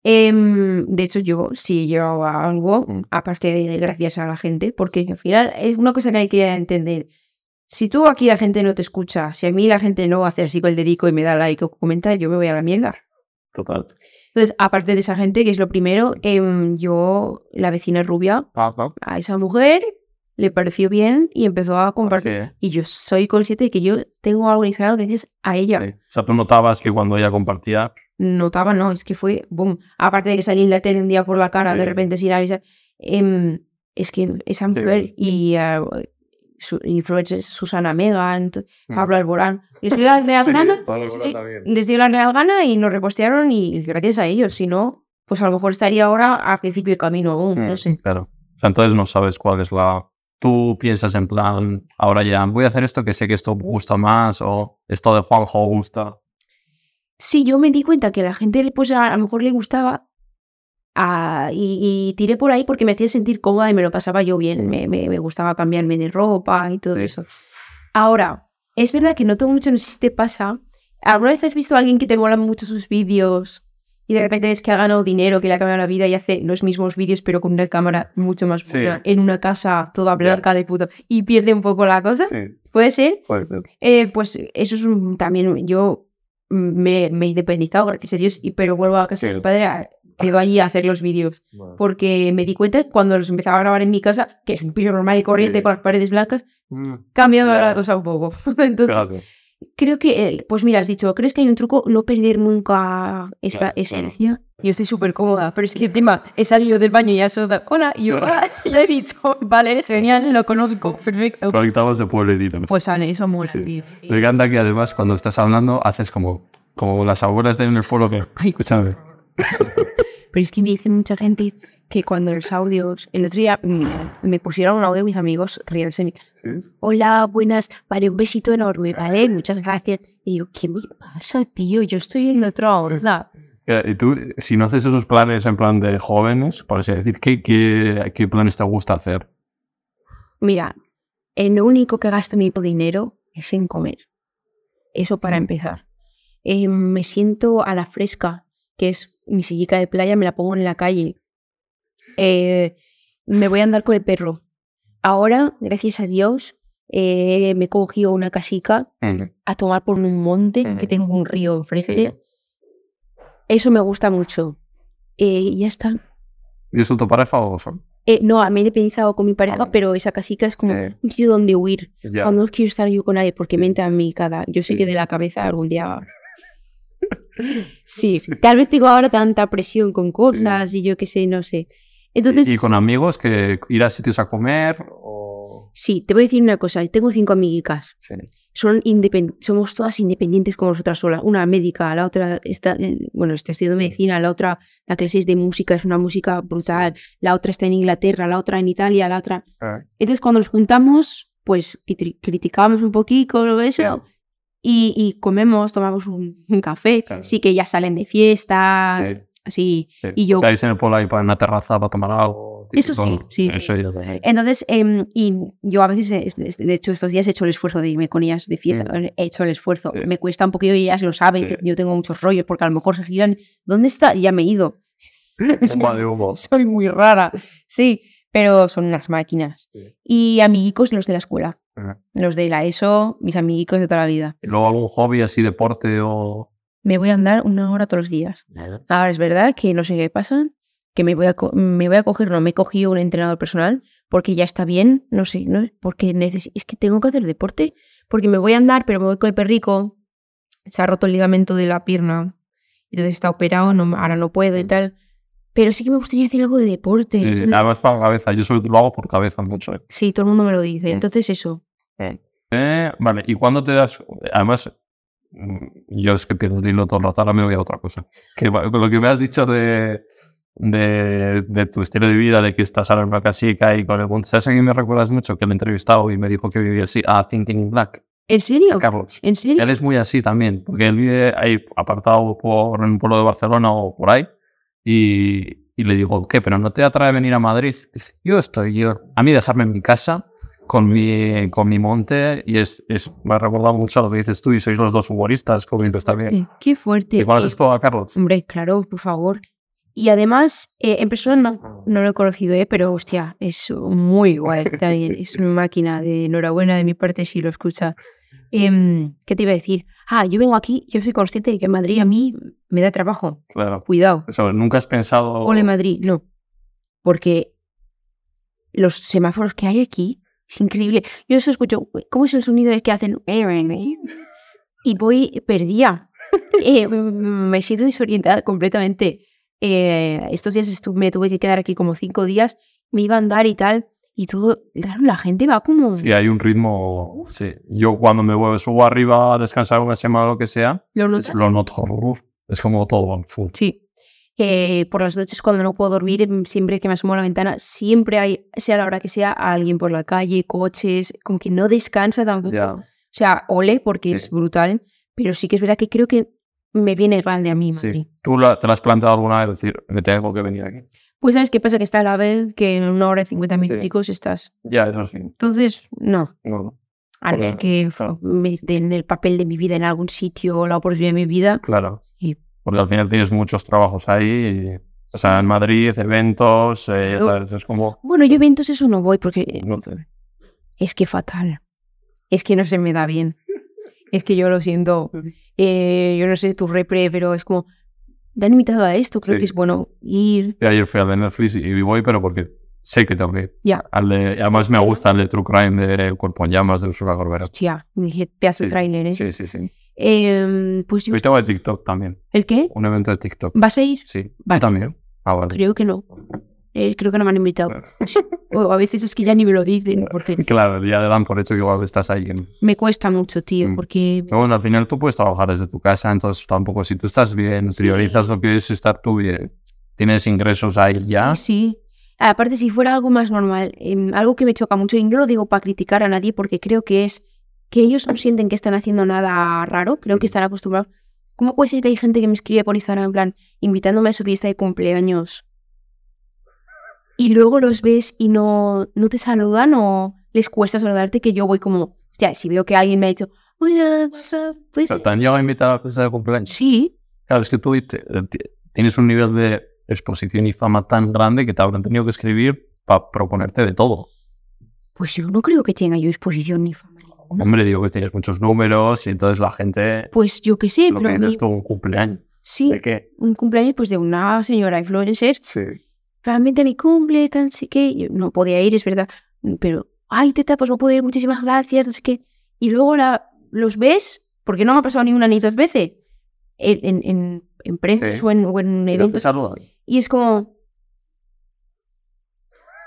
Em, de hecho, yo sí llevaba algo, Mm. aparte de gracias a la gente, porque al final es una cosa que hay que entender. Si tú aquí la gente no te escucha, si a mí la gente no hace así con el dedico y me da like o comenta, yo me voy a la mierda. Total. Entonces, aparte de esa gente, que es lo primero, em, yo, la vecina rubia, Ah, ah. a esa mujer le pareció bien y empezó a compartir. Sí, Y yo soy consciente de que yo tengo algo en Instagram gracias a ella. sí. O sea, tú notabas que cuando ella compartía, Notaba, no, es que fue boom. Aparte de que salí en la tele un día por la cara, de repente sin avisar. em, es que esa Sí. mujer y ah, su influencers, Susana Megan, Mm. Pablo Alborán, les dio la real gana. Sí, les dio la real gana y nos repostearon y gracias a ellos, si no, pues a lo mejor estaría ahora a principio de camino Mm. no sé. Claro. O sea, entonces no sabes cuál es la... Tú piensas en plan, ahora ya voy a hacer esto que sé que esto gusta más o esto de Juanjo gusta. Sí, yo me di cuenta que a la gente pues a, a lo mejor le gustaba ah, y, y tiré por ahí porque me hacía sentir cómoda y me lo pasaba yo bien. Me, me- me gustaba cambiarme de ropa y todo Sí. eso. Ahora, es verdad que noto mucho, no sé si te pasa. ¿Alguna vez has visto a alguien que te molan mucho sus vídeos y de repente ves que ha ganado dinero, que le ha cambiado la vida y hace los mismos vídeos pero con una cámara mucho más Sí. buena, en una casa toda blanca de puto y pierde un poco la cosa? ¿Puede ser? puede ser. Eh, pues eso es un- también, yo me, me he independizado, gracias a Dios, y, pero vuelvo a casa de Sí. mi padre, a- quedo allí a hacer los vídeos, porque me di cuenta cuando los empezaba a grabar en mi casa, que es un piso normal y corriente Sí. con las paredes blancas, Mm, cambiaba la cosa un poco. Entonces, fíjate. Creo que, pues mira, has dicho, ¿crees que hay un truco? No perder nunca esa Claro, esencia. Yo estoy súper cómoda, pero es que encima he salido del baño y ya soy hola, y yo ya he dicho, vale, genial, lo conozco, perfecto. Conectamos de pueblerino. Pues sale, eso mola, Sí. tío. Me encanta que además cuando estás hablando haces como, como las abuelas de en el pueblo que... Ay, escúchame. Pero es que me dice mucha gente que cuando los audios, el otro día me pusieron un audio mis amigos riéndose. Hola, buenas, vale, un besito enorme, vale, muchas gracias. Y digo, ¿qué me pasa, tío? Yo estoy en otra onda. Y tú, si no haces esos planes en plan de jóvenes, por así decir, ¿qué, qué, qué planes te gusta hacer? Mira, en lo único que gasto mi dinero es en comer. Eso para empezar. Eh, me siento a la fresca, que es mi sillica de playa, me la pongo en la calle. Eh, me voy a andar con el perro. Ahora, gracias a Dios, eh, me he cogido una casica a tomar por un monte, que Ujú. tengo un río enfrente. Sí. Eso me gusta mucho. Eh, y ya está. ¿Y es tu pareja o son? Eh, no, me he independizado con mi pareja, Ah. pero esa casica es como Sí. un sitio donde huir. Ya. Cuando no quiero estar yo con nadie porque me entra a mí cada. Yo sé Sí. que de la cabeza algún día. Sí, tal vez tengo ahora tanta presión con cosas y yo qué sé, no sé. Entonces, ¿Y con amigos que ir a sitios a comer o...? sí, te voy a decir una cosa. Tengo cinco amiguitas. Sí. Son somos todas independientes como nosotras solas. Una médica, la otra está, eh, bueno, está estudiando medicina, la otra da clases de música, es una música brutal. La otra está en Inglaterra, la otra en Italia, la otra. Entonces, cuando nos juntamos, pues cri- criticamos un poquito eso y, y comemos, tomamos un, un café. Claro. Sí que ya salen de fiesta, Sí. Y yo- Caéis en el pueblo ahí para una terraza para tomar algo. Eso sí, sí, Eso sí. Entonces, em, y yo a veces, es- es- de hecho, estos días he hecho el esfuerzo de irme con ellas de fiesta. He hecho el esfuerzo. Mm. Me cuesta un poquito y ellas lo saben, que yo tengo muchos rollos, porque a lo mejor se giran. ¿Dónde está? Y ya me he ido. Soy muy rara. Sí, pero son unas máquinas. Sí. Y amiguicos los de la escuela. Ajá. Los de la ESO, mis amiguicos de toda la vida. ¿Y luego algún hobby así, deporte o...? Me voy a andar una hora todos los días. Ahora es verdad que no sé qué pasa, que me voy a, me voy a coger, no me he cogido un entrenador personal porque ya está bien, no sé, no, porque neces es que tengo que hacer deporte, porque me voy a andar, pero me voy con el perrico, se ha roto el ligamento de la pierna, entonces está operado, no, ahora no puedo y tal. Pero sí que me gustaría hacer algo de deporte. Sí, sí. Además para la cabeza. Yo solo lo hago por cabeza mucho. ¿eh? Sí, todo el mundo me lo dice. Mm. Entonces eso. Eh, vale, ¿y cuándo te das...? Además, mm, yo es que pierdo el hilo todo el rato, ahora me voy a otra cosa. Que lo que me has dicho de, de, de tu estilo de vida, de que estás ahora en una casica y con el mundo... ¿Sabes a quién me recuerdas mucho? Que lo he entrevistado y me dijo que vivía así, a Thinking in Black, ¿En serio? Carlos. ¿En serio? Él es muy así también, porque él vive ahí apartado por en un pueblo de Barcelona o por ahí. Y, y le digo, ¿qué? ¿Pero no te atrae venir a Madrid? Dice, yo estoy, yo. A mí dejarme en mi casa con mi, con mi monte y es, es, me ha recordado mucho lo que dices tú y sois los dos humoristas, comienzas también. Sí, Qué fuerte. ¿Y cuál Eh, es tú a Carlos? Hombre, claro, por favor. Y además, eh, en persona no, no lo he conocido, ¿eh? pero hostia, es muy guay también. Es una máquina de enhorabuena de mi parte si lo escucha. Em, ¿Qué te iba a decir? Ah, yo vengo aquí, yo soy consciente de que Madrid a mí me da trabajo. Claro. Cuidado. Eso, nunca has pensado... Ole Madrid, no. Porque los semáforos que hay aquí es increíble. Yo eso escucho, ¿cómo es el sonido el que hacen? Y voy perdida. Eh, me siento desorientada completamente. Eh, estos días me tuve que quedar aquí como cinco días, me iba a andar y tal, y todo, claro, la gente va como... Sí, hay un ritmo... Sí. Yo cuando me vuelvo, subo arriba a descansar una semana o lo que sea, ¿Lo notas? lo noto. Es como todo full. Sí. Eh, por las noches cuando no puedo dormir, em, siempre que me asomo a la ventana, siempre hay, sea la hora que sea, alguien por la calle, coches, como que no descansa tampoco. Ya. O sea, ole, porque Sí. es brutal, pero sí que es verdad que creo que me viene grande a mí, Sí. Madrid. ¿Tú la- te la has planteado alguna vez decir, me tengo que venir aquí? Pues ¿sabes qué pasa? Que está a la vez que en una hora y cincuenta Sí. minuticos estás. Ya, eso sí. Entonces, no. No, A no ser que claro. me den el papel de mi vida en algún sitio o la oportunidad de mi vida. claro. Sí. Porque al final tienes muchos trabajos ahí. y- o sea, en Madrid, eventos, eh, es como... Bueno, yo eventos eso no voy porque No sé. es que fatal. Es que no se me da bien. Es que yo lo siento. Eh, yo no sé tu repre, pero es como. Te han invitado a esto, creo Sí. que es bueno ir. Yo ayer fui al de Netflix y voy, pero porque sé que tengo que ir. Ya. Al de, además me gusta el de True Crime de El Cuerpo en Llamas de Ursula Corbera. Hostia, dije, pedazo Sí, tráiler, ¿eh? Sí, sí, sí. Em, pues yo. Hoy tengo de TikTok también. ¿El qué? Un evento de TikTok. ¿Vas a ir? Sí. Vale. ¿Tú también? Ah, vale. Creo que no. Eh, creo que no me han invitado. O a veces es que ya ni me lo dicen, porque Claro, ya dan por hecho que igual estás ahí. en- me cuesta mucho, tío, Mm. porque Pero bueno, al final tú puedes trabajar desde tu casa, entonces tampoco si tú estás bien, priorizas lo que es estar tú bien, tienes ingresos ahí ya. Sí, sí. Aparte, si fuera algo más normal, em, algo que me choca mucho, y no lo digo para criticar a nadie, porque creo que es que ellos no sienten que están haciendo nada raro, creo que están acostumbrados. ¿Cómo puede ser que hay gente que me escribe por Instagram en plan, invitándome a su fiesta de cumpleaños? Y luego los ves y no, no te saludan o les cuesta saludarte, que yo voy como, ya, si veo que alguien me ha dicho, hola, what's up?", pues ¿Te han llegado a invitar a la fiesta de cumpleaños? sí, Claro, es que tú te- te- tienes un nivel de exposición y fama tan grande que te habrán tenido que escribir para proponerte de todo. pues yo no creo que tenga yo exposición ni fama. ninguna. Hombre, digo que tienes muchos números y entonces la gente Pues yo qué sé, lo pero que a mí- es todo un cumpleaños. sí, ¿De qué? un cumpleaños pues de una señora influencer, Sí. Realmente mi cumple, tan sé qué, yo no podía ir, es verdad, pero, ay, teta, pues no puedo ir, muchísimas gracias, no sé qué. Y luego la, los ves, porque no me ha pasado ni una ni dos veces, en, en, en, Sí. o, en, o eventos, y es como...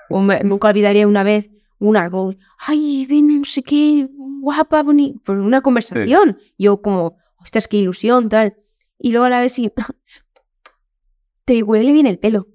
Nunca olvidaría una vez una con, ay, ven, no sé qué, guapa, bonita, por una conversación. Yo como, ostras, qué ilusión, tal. Y luego a la vez y, te huele bien el pelo.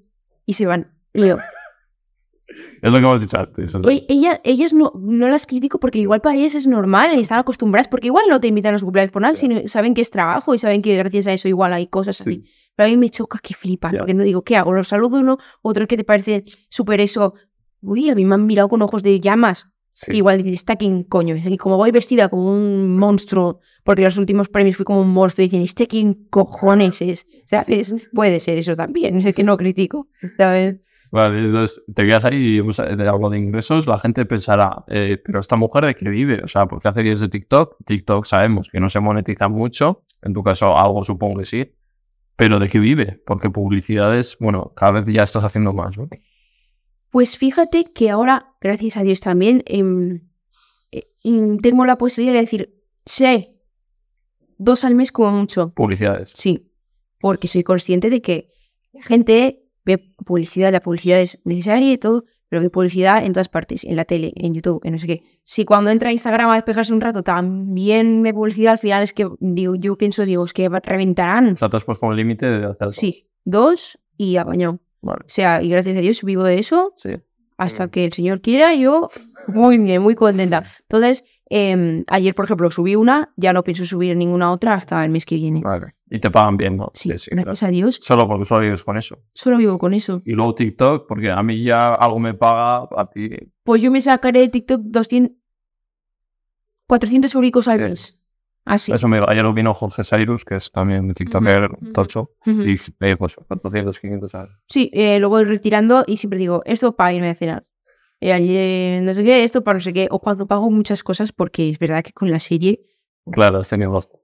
Y se van. Y yo, Es lo que hemos dicho antes. oye, ella, ellas no, no las critico porque igual para ellas es normal y están acostumbradas, porque igual no te invitan a los cumpleaños por nada, sino saben que es trabajo y saben que gracias a eso igual hay cosas Sí. así. Pero a mí me choca que flipan, porque no digo, ¿qué hago? ¿Los saludo uno? Otro que te parece súper eso. Uy, a mí me han mirado con ojos de llamas. Sí. Igual dicen, está quién coño. Y como voy vestida como un monstruo, porque los últimos premios fui como un monstruo, dicen, ¿este quién cojones es? ¿Sabes? Puede ser eso también, es que no critico. ¿Sabes? Vale, entonces te quedas ahí y hemos- de ingresos, la gente pensará, eh, pero esta mujer de qué vive, o sea, porque hace vídeos de TikTok, TikTok sabemos que no se monetiza mucho, en tu caso algo supongo que sí, pero de qué vive, porque publicidades, bueno, cada vez ya estás haciendo más, ¿no? Pues fíjate que ahora, gracias a Dios también, em, eh, em, tengo la posibilidad de decir, sí, dos al mes como mucho. Publicidades. Sí, porque soy consciente de que la gente ve publicidad, la publicidad es necesaria y todo, pero ve publicidad en todas partes, en la tele, en YouTube, en no sé qué. Si cuando entra a Instagram a despejarse un rato también ve publicidad, al final es que digo, yo pienso, digo, es que reventarán. O sea, te has puesto un límite de hacer. Sí, dos y apañado. Vale, O sea, y gracias a Dios vivo de eso sí. hasta Mm. que el Señor quiera, yo muy bien, muy contenta. Entonces, em, ayer, por ejemplo, subí una, ya no pienso subir ninguna otra hasta el mes que viene. Vale. Y te pagan bien, ¿no? Sí, gracias a Dios, Solo porque solo vives con eso. solo vivo con eso. Y luego TikTok, porque a mí ya algo me paga, a ti Pues yo me sacaré de TikTok 200, 400 euricos al Sí. Así. Eso me ayer vino Jorge Cyrus, que es también TikToker Ujú. tocho, Ujú. y me dijo eso, 400, 500 al- Sí, eh, lo voy retirando y siempre digo, esto para irme a cenar. Y ayer, no sé qué, esto para no sé qué. O cuando pago muchas cosas, porque es verdad que con la serie Claro, has tenido gasto.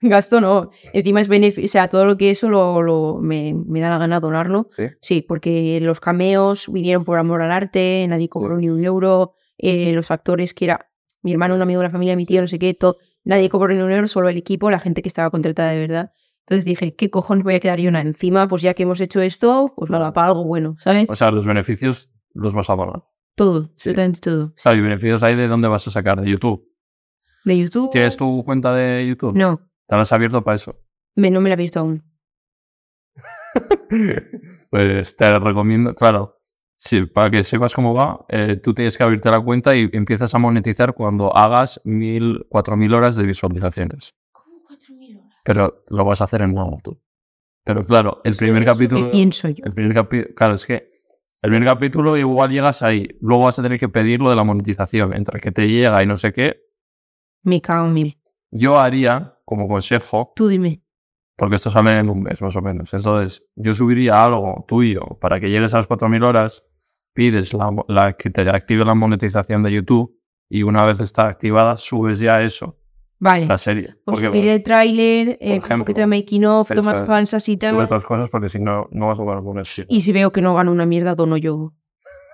gasto no. Encima es beneficio, o sea, todo lo que eso lo, lo- me, me da la gana donarlo. Sí. Sí, porque los cameos vinieron por amor al arte, nadie cobró ni un euro, eh, los actores que era mi hermano, un amigo de la familia, mi tío, no sé qué, todo, nadie cobró ni un euro, solo el equipo, la gente que estaba contratada de verdad. Entonces dije, ¿qué cojones voy a quedar yo una encima? Pues ya que hemos hecho esto, pues nada, para algo bueno, ¿sabes? O sea, los beneficios los vas a donar. todo, sí. absolutamente todo. ¿y beneficios hay de dónde vas a sacar? ¿De YouTube? ¿De YouTube? ¿Tienes tu cuenta de YouTube? No, ¿Te la has abierto para eso? me, no me la he visto aún. pues te recomiendo, claro, sí, para que sepas cómo va, eh, tú tienes que abrirte la cuenta y empiezas a monetizar cuando hagas mil, cuatro mil horas de visualizaciones. ¿Cómo 4.000 horas? Pero lo vas a hacer en nuevo tú. Pero claro, el primer Eso capítulo... pienso yo. El primer capítulo, claro, es que el primer capítulo igual llegas ahí, luego vas a tener que pedir lo de la monetización, entre que te llega y no sé qué. Me cago en mí. Yo haría, como consejo, Tú dime. Porque esto sale en un mes más o menos, entonces yo subiría algo tuyo para que llegues a las 4.000 horas, pides la, la- que te active la monetización de YouTube y una vez está activada subes ya eso, Vale. la serie. Pues Porque subiré el tráiler, eh, un poquito de making of, eso tomas es. falsas y sube tal. otras cosas porque si no, no vas a poder poner sí. Y si veo que no gano una mierda, dono yo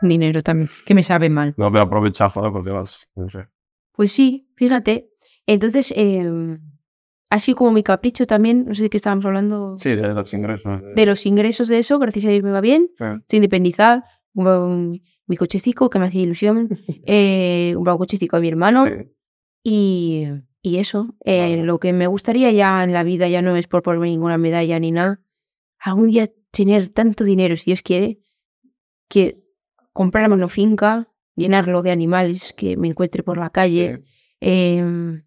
dinero también, que me sabe mal. No, pero aprovecha, joder, porque vas, no sé. Pues sí, fíjate. Entonces, eh, así como mi capricho también, no sé de qué estábamos hablando, Sí, de los ingresos. de- de los ingresos de eso, gracias a Dios me va bien, Sí. estoy independizada, mi cochecico que me hacía ilusión, eh, un cochecico a mi hermano Sí. y, y eso, eh, lo que me gustaría ya en la vida ya no es por ponerme ninguna medalla ni nada, algún día tener tanto dinero, si Dios quiere, que comprarme una finca, llenarlo de animales que me encuentre por la calle. em,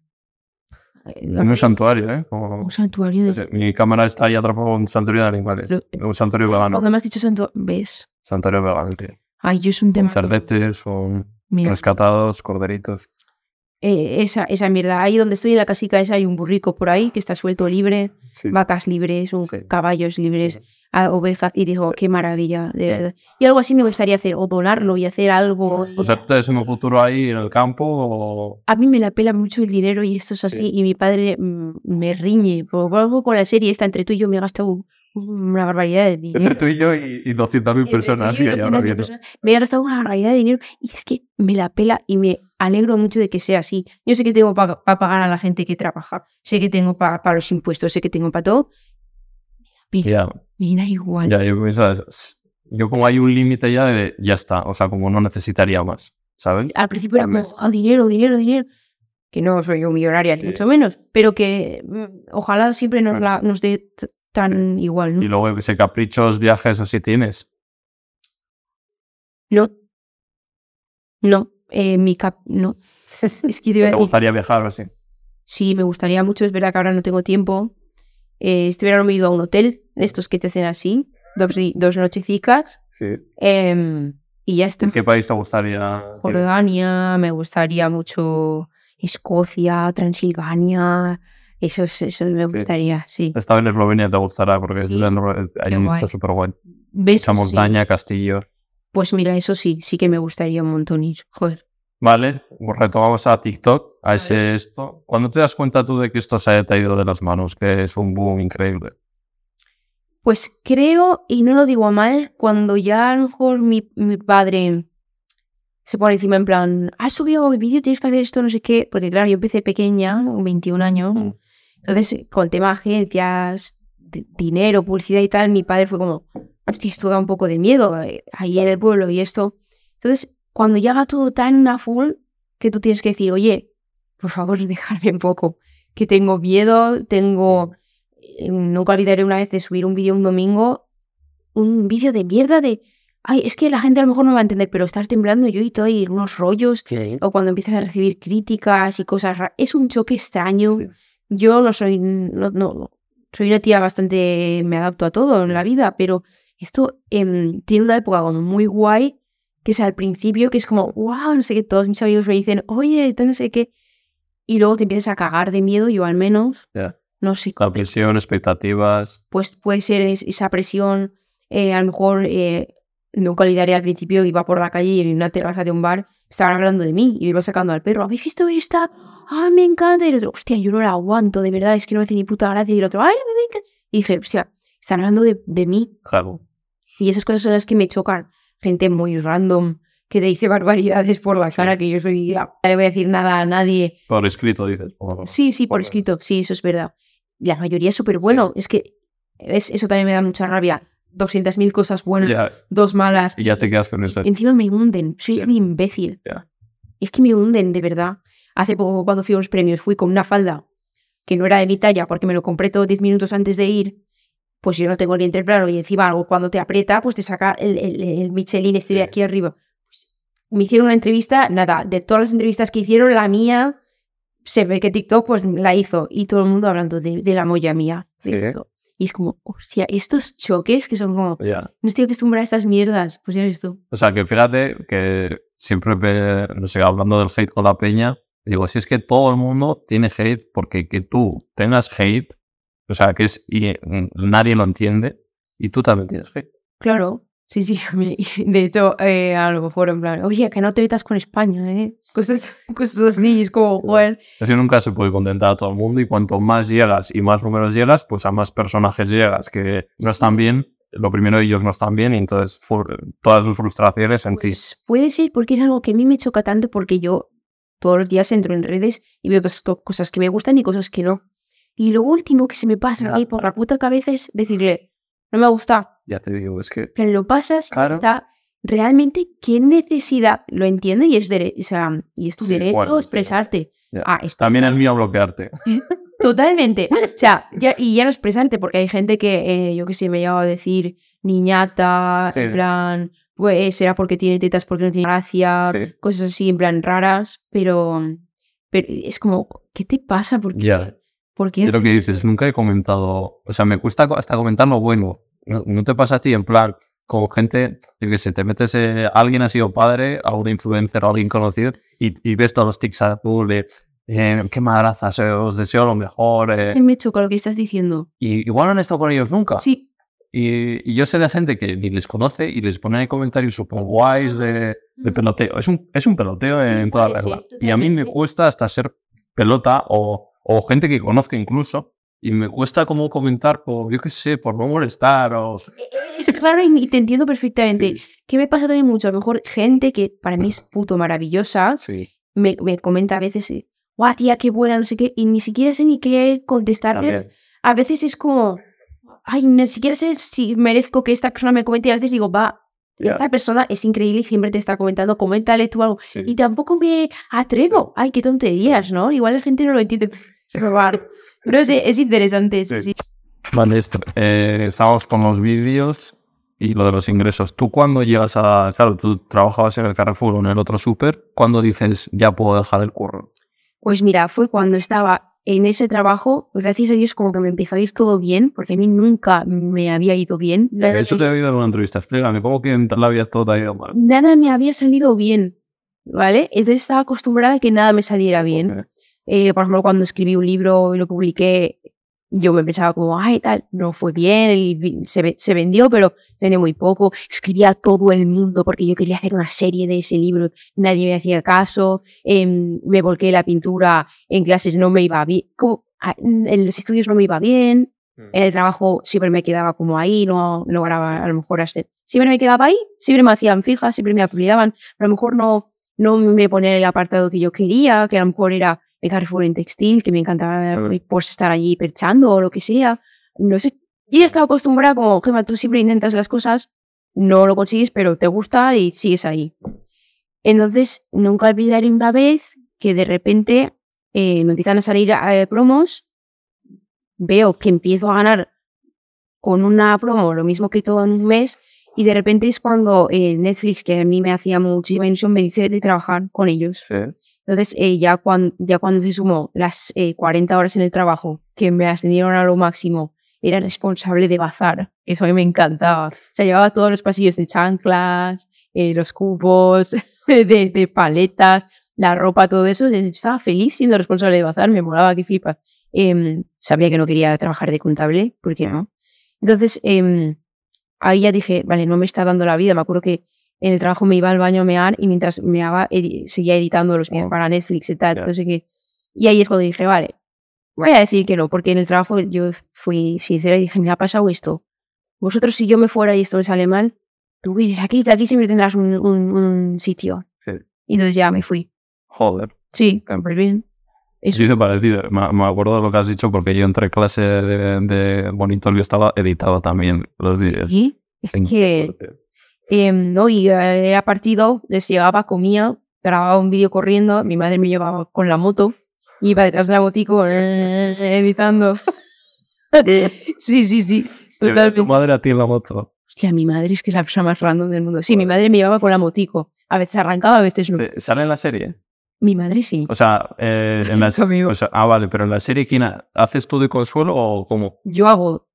En un santuario, ¿eh? Como- un santuario de... Mi cámara está ahí atrapada en un santuario de animales. Lo- Un santuario vegano. Cuando me has dicho santuario, ¿ves? Santuario vegano, tío. Ay, yo es un tema... Con cerdetes, con Mira, rescatados, corderitos. eh, esa, esa mierda. Ahí donde estoy en la casica esa hay un burrico por ahí que está suelto libre, Sí. vacas libres, un Sí. caballos libres, a- ovejas. Y digo, qué maravilla, de verdad. Y algo así me gustaría hacer, o donarlo y hacer algo. O sea, ¿tú en un futuro ahí en el campo o...? A mí me la pela mucho el dinero y esto es así. Sí. Y mi padre mm, me riñe. Por algo con la serie esta, entre tú y yo me he gastado una barbaridad de dinero. Entre tú y yo y, y 200.000 Entre personas. y yo que y hay ahora 200.000 viendo. personas, Me he gastado una barbaridad de dinero y es que me la pela y me alegro mucho de que sea así. Yo sé que tengo para pagar a la gente que trabaja, sé que tengo para los impuestos, sé que tengo para todo. Pela, me da igual. ya, yo Yo como hay un límite ya de... Ya está. O sea, como no necesitaría más. ¿Sabes? Al principio era como. "Ah, dinero, dinero, dinero. Que no soy yo millonaria, Sí. ni mucho menos, pero que mm, ojalá siempre nos, la, nos dé tan igual. ¿no? Y luego ese caprichos, viajes, así tienes. No. No, eh, mi cap. No. es que te iba a ¿Te decir- gustaría viajar o así? Sí, me gustaría mucho. Es verdad que ahora no tengo tiempo. Eh, este verano me he ido a un hotel, de estos que te hacen así, dos, dos nochecicas. Sí. em, y ya está. ¿En qué país te gustaría? Jordania, me gustaría mucho Escocia, Transilvania. Eso, es- eso me Sí. gustaría, sí. Estaba en Eslovenia, te gustará porque Sí, ahí está súper guay. ¿Ves? Esa sí. montaña, castillo. Pues mira, eso sí, sí que me gustaría un montón ir. Joder. Vale, pues retomamos a TikTok, a ese esto. ¿Cuándo te das cuenta tú de que esto se ha ido de las manos? Que es un boom increíble. Pues creo, y no lo digo mal, cuando ya a lo mejor mi, mi padre se pone encima en plan, has subido mi vídeo, tienes que hacer esto, no sé qué, porque claro, yo empecé pequeña, con 21 años, Mm. entonces con tema agencias, di- dinero, publicidad y tal, mi padre fue como, hostia, esto da un poco de miedo, eh, ahí en el pueblo y esto. Entonces, cuando ya va todo tan a full, que tú tienes que decir, oye, por favor, dejarme un poco, que tengo miedo, tengo... eh, Nunca olvidaré una vez de subir un vídeo un domingo, un vídeo de mierda de... Ay, es que la gente a lo mejor no va a entender, pero estar temblando yo y todo y unos rollos, o cuando empiezas a recibir críticas y cosas raras, es un choque extraño. Sí. Yo no soy, no, soy una tía bastante, me adapto a todo en la vida, pero esto em, tiene una época como muy guay, que es al principio, que es como, wow, no sé qué, todos mis amigos me dicen, oye, no sé qué, y luego te empiezas a cagar de miedo, yo al menos, Ya. no sé, La presión, expectativas. pues puede ser es- esa presión, eh, a lo mejor, eh, nunca olvidaré al principio, iba por la calle y en una terraza de un bar estaban hablando de mí y iba sacando al perro, ¿habéis visto esta? ¡Ah, me encanta! Y el otro, hostia, yo no la aguanto, de verdad, es que no me hace ni puta gracia. Y el otro, ¡ay, me encanta! Y dije, hostia, están hablando de, de mí. Claro. Y esas cosas son las que me chocan. Gente muy random que te dice barbaridades por la cara, que yo soy la... No le voy a decir nada a nadie. Por escrito, dices. o- Sí, sí, por Bueno. escrito, sí, eso es verdad. La mayoría es súper bueno. Es que es, eso también me da mucha rabia. 200.000 cosas buenas, Ya, dos malas. y ya te quedas con eso. Encima me hunden. Soy Ya. un imbécil. Ya. Es que me hunden, de verdad. Hace poco, cuando fui a unos premios, fui con una falda que no era de mi talla porque me lo compré todo 10 minutos antes de ir. pues yo no tengo el vientre plano y encima algo cuando te aprieta, pues te saca el, el, el Michelin este de Sí. aquí arriba. Me hicieron una entrevista, nada, de todas las entrevistas que hicieron, la mía se ve que TikTok pues la hizo y todo el mundo hablando de, de la molla mía. Sí. esto. Y es como, hostia, estos choques que son como, Ya. no estoy acostumbrada a estas mierdas. Pues ya ves tú. O sea, que fíjate que siempre, me- no sé, hablando del hate con la peña, digo, si es que todo el mundo tiene hate, porque que tú tengas hate, o sea, que es, y mm, nadie lo entiende, y tú también tienes hate. Claro, sí, sí. a mí- De hecho, eh, a lo mejor en plan, oye, que no te metas con España, ¿eh? Cosas, cosas así, es como, joder. Así nunca se puede contentar a todo el mundo, y cuanto más llegas y más números llegas, pues a más personajes llegas que no están bien, lo primero ellos no están bien, y entonces todas sus frustraciones en ti. Pues puede ser porque es algo que a mí me choca tanto porque yo todos los días entro en redes y veo cosas, que me gustan y cosas que no. Y lo último que se me pasa a mí por la puta cabeza es decirle, no me gusta. Ya te digo, es que... Lo pasas, Claro. está realmente qué necesidad, lo entiendo y es, dere- o sea, y es tu Sí, derecho bueno, expresarte. Ya. Ah, También es mío bloquearte. Totalmente. O sea, ya, y ya no expresarte, porque hay gente que, eh, yo que sé, me llegado a decir niñata, Sí. en plan, pues será porque tiene tetas, porque no tiene gracia, Sí. cosas así, en plan raras, pero, pero es como, ¿qué te pasa? ¿Por qué? Ya. ¿Por qué? Lo que dices, nunca he comentado, o sea, me cuesta hasta comentar lo bueno. ¿No, no te pasa a ti en plan, con gente, yo qué sé, te metes, eh, alguien ha sido padre, a un influencer o alguien conocido, y, y ves todos los tics azules, eh, qué madrazas, eh, os deseo lo mejor, eh, ¿Qué me choca lo que estás diciendo? y igual no han estado con ellos nunca. Sí, Y, y yo sé de gente que ni les conoce y les ponen comentarios súper guays de, de peloteo. Es un, es un peloteo Sí, en toda regla. Y a mí me cuesta hasta ser pelota o, o gente que conozca incluso. Y me cuesta como comentar por, yo qué sé, por no molestar o... es raro y y te entiendo perfectamente. ¿Qué me pasa también mucho? A lo mejor gente que para mí es puto maravillosa, Sí, me, me comenta a veces, eh, guau, tía, qué buena, no sé qué, y ni siquiera sé ni qué contestarles. también. A veces es como, ay, ni siquiera sé si merezco que esta persona me comente, y a veces digo, va, Ya. esta persona es increíble y siempre te está comentando, coméntale tú algo. Sí. Y tampoco me atrevo. Ay, qué tonterías, ¿no? Igual la gente no lo entiende. Robar. No sé, es interesante. Sí. Sí. sí. Vale, esto, eh, estamos con los vídeos y lo de los ingresos. Tú cuando llegas a... Claro, tú trabajabas en el Carrefour o en el otro súper, cuando dices, ya puedo dejar el curro? Pues mira, fue cuando estaba en ese trabajo, gracias a Dios como que me empezó a ir todo bien, porque a mí nunca me había ido bien. Nada, Eso te he oído en una entrevista. Explícame, ¿cómo que en la vida todo te ha ido mal? nada me había salido bien, ¿vale? Entonces estaba acostumbrada a que nada me saliera bien. Eh, por ejemplo, cuando escribí un libro y lo publiqué, yo me pensaba como, ay, tal, no fue bien, se, se vendió, pero se vendió muy poco. Escribía a todo el mundo porque yo quería hacer una serie de ese libro, nadie me hacía caso. Em, me volqué la pintura en clases, no me iba bien. Como, a- en los estudios no me iba bien. En el trabajo siempre me quedaba como ahí, no lograba a lo mejor hacer. Siempre me quedaba ahí, siempre me hacían fijas, siempre me aplicaban, pero a lo mejor no, no me ponían el apartado que yo quería, que a lo mejor era el Carrefour en textil, que me encantaba Claro. pues estar allí perchando o lo que sea. No sé, yo ya estaba acostumbrada como, Gemma, tú siempre intentas las cosas, no lo consigues, pero te gusta y sigues ahí. Entonces, nunca olvidaré una vez que de repente eh, me empiezan a salir eh, promos, veo que empiezo a ganar con una promo lo mismo que todo en un mes y de repente es cuando eh, Netflix, que a mí me hacía muchísima ilusión, me dice de trabajar con ellos. Sí. Entonces, eh, ya, cuando, ya cuando se sumó las eh, 40 horas en el trabajo, que me ascendieron a lo máximo, era responsable de bazar. Eso a mí me encantaba. O sea, llevaba todos los pasillos de chanclas, eh, los cubos, de, de paletas, la ropa, todo eso. Estaba feliz siendo responsable de bazar, me molaba que flipas. Em, sabía que no quería trabajar de contable, ¿por qué no? Entonces, em, ahí ya dije, vale, no me está dando la vida. Me acuerdo que en el trabajo me iba al baño a mear y mientras meaba edi- seguía editando los vídeos Oh. para Netflix y tal, Ya. no sé qué. Y ahí es cuando dije, vale, voy a decir que no, porque en el trabajo yo fui sincera y dije, me ha pasado esto. Vosotros si yo me fuera y esto me sale mal, tú vienes aquí, aquí siempre tendrás un, un- un sitio. Sí. Y entonces ya me fui. Joder. Sí, súper bien. Eso. Sí, parecido. Me, me acuerdo de lo que has dicho porque yo entre clase de, de Monitorio estaba editado también los vídeos. Sí, es que fuerte. Em, no, y eh, era partido, les llegaba, comía, grababa un vídeo corriendo, mi madre me llevaba con la moto, iba detrás de la motico eh, editando. sí, sí, sí. Totalmente. tu madre a ti en la moto. Hostia, mi madre es que es la persona más random del mundo. Sí, mi madre me llevaba con la motico. A veces arrancaba, a veces no. ¿Sale en la serie? Mi madre sí. O sea, eh, en la o sea, ah, vale, pero en la serie, ¿quién ha- haces tú de consuelo o cómo? Yo hago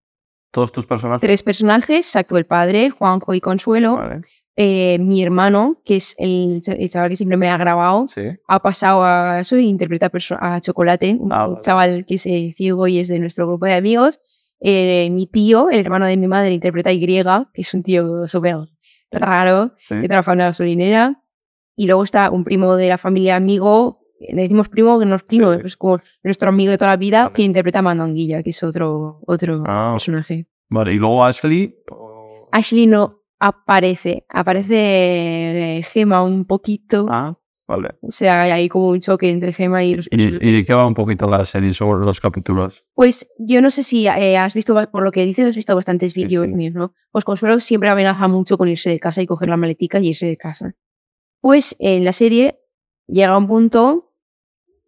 Todos tus personajes. tres personajes, actúo el padre, Juanjo y Consuelo. Vale, Eh, mi hermano, que es el, el chaval que siempre me ha grabado, sí. ha pasado a eso e interpreta a Chocolate, un, Ah, vale. chaval que es eh, ciego y es de nuestro grupo de amigos. Eh, mi tío, el hermano de mi madre, interpreta a Y, que es un tío súper raro, sí. que trabaja en una gasolinera. Y luego está un primo de la familia amigo, le decimos primo, que no es primo, Sí. es como nuestro amigo de toda la vida, Vale. que interpreta a Mandonguilla, que es otro, otro Ah, personaje. vale, y luego Ashley. Ashley no aparece, aparece eh, Gema un poquito. Ah, vale. O sea, hay como un choque entre Gema y los ¿Y, qué va un poquito la serie sobre los capítulos? Pues yo no sé si eh, has visto, por lo que dices, has visto bastantes Sí, vídeos sí. míos, ¿no? Pues Consuelo siempre amenaza mucho con irse de casa y coger la maletica y irse de casa. Pues en la serie llega un punto,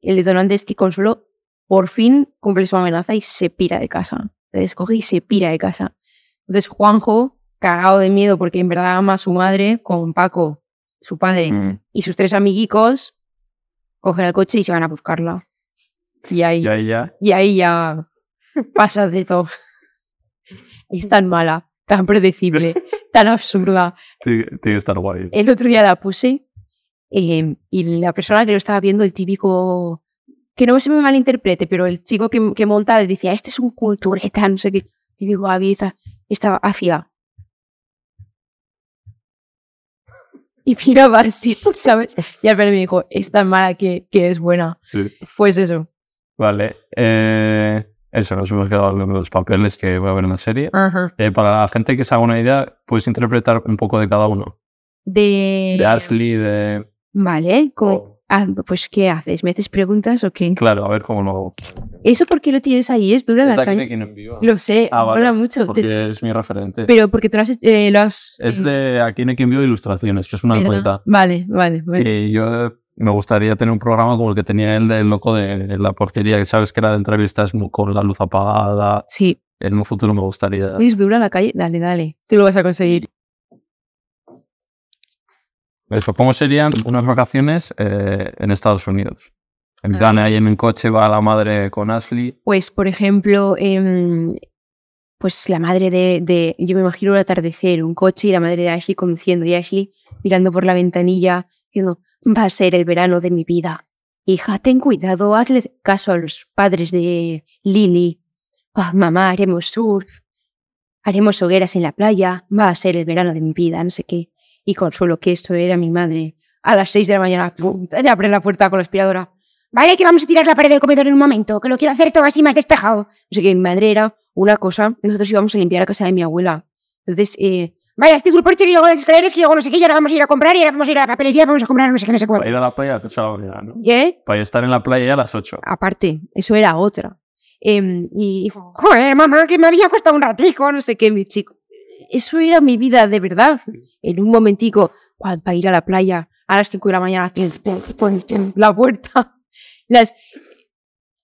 el detonante es que Consuelo por fin cumple su amenaza y se pira de casa. Se descoge y se pira de casa. Entonces Juanjo, cagado de miedo porque en verdad ama a su madre, con Paco, su padre, Mm. y sus tres amiguicos, cogen el coche y se van a buscarla. Y ahí Y ahí ya. y ahí ya pasa de todo. Es tan mala, tan predecible, tan absurda. Tiene que estar guay. El otro día la puse eh, y la persona que lo estaba viendo, el típico, que no se me malinterprete, pero el chico que, que monta decía, este es un cultureta, no sé qué, típico aviesa, estaba afia. Y miraba así, ¿sabes? Y al final me dijo, es tan mala que, que es buena. Sí. Pues eso. Vale. eh, eso, nos hemos quedado en los papeles que voy a ver en la serie. Eh, para la gente que se haga una idea, puedes interpretar un poco de cada uno. De... De Ashley, de. Vale, como, ah, pues ¿qué haces? ¿Me haces preguntas o qué? Claro, a ver cómo lo hago. ¿Eso por qué lo tienes ahí? Es dura Es la caña. Lo sé, Ah, vale, mola mucho. Te- Porque es mi referente. Pero porque tú lo has, eh, lo has- Es de aquí en envió ilustraciones, que es una poeta. Vale, vale. vale. Y yo eh, me gustaría tener un programa como el que tenía él del loco de la porquería, que sabes que era de entrevistas con la luz apagada. Sí, En un futuro me gustaría. es dura la calle. Dale, dale. Tú lo vas a conseguir. Eso, ¿cómo serían unas vacaciones eh, en Estados Unidos? En Ah. plan, ahí en el coche va la madre con Ashley. Pues, por ejemplo, em, pues la madre de, de- Yo me imagino un atardecer, un coche y la madre de Ashley conduciendo y Ashley mirando por la ventanilla diciendo, va a ser el verano de mi vida. Hija, ten cuidado, hazle caso a los padres de Lily. Ah, mamá, haremos surf, haremos hogueras en la playa, va a ser el verano de mi vida, no sé qué. Y consuelo que esto era mi madre. A las seis de la mañana, ¡pum! te abre la puerta con la aspiradora. Vale, que vamos a tirar la pared del comedor en un momento, que lo quiero hacer todo así más despejado. No sé qué, mi madre era una cosa. Nosotros íbamos a limpiar la casa de mi abuela. Entonces, eh, haz tu porche que yo hago las escaleras, que hago no sé qué, y ahora vamos a ir a comprar, y ahora vamos a ir a la papelería, vamos a comprar no sé qué, no sé Para cuánto. ir a la playa a las 8 de la mañana, ¿no? ¿qué? Para estar en la playa ya a las 8. Aparte, eso era otra. Em, y dijo, Joder, mamá, que me había costado un ratico. no sé qué, mi chico. Eso era mi vida de verdad. En un momentico, para ir a la playa a las 5 de la mañana, la puerta. Las...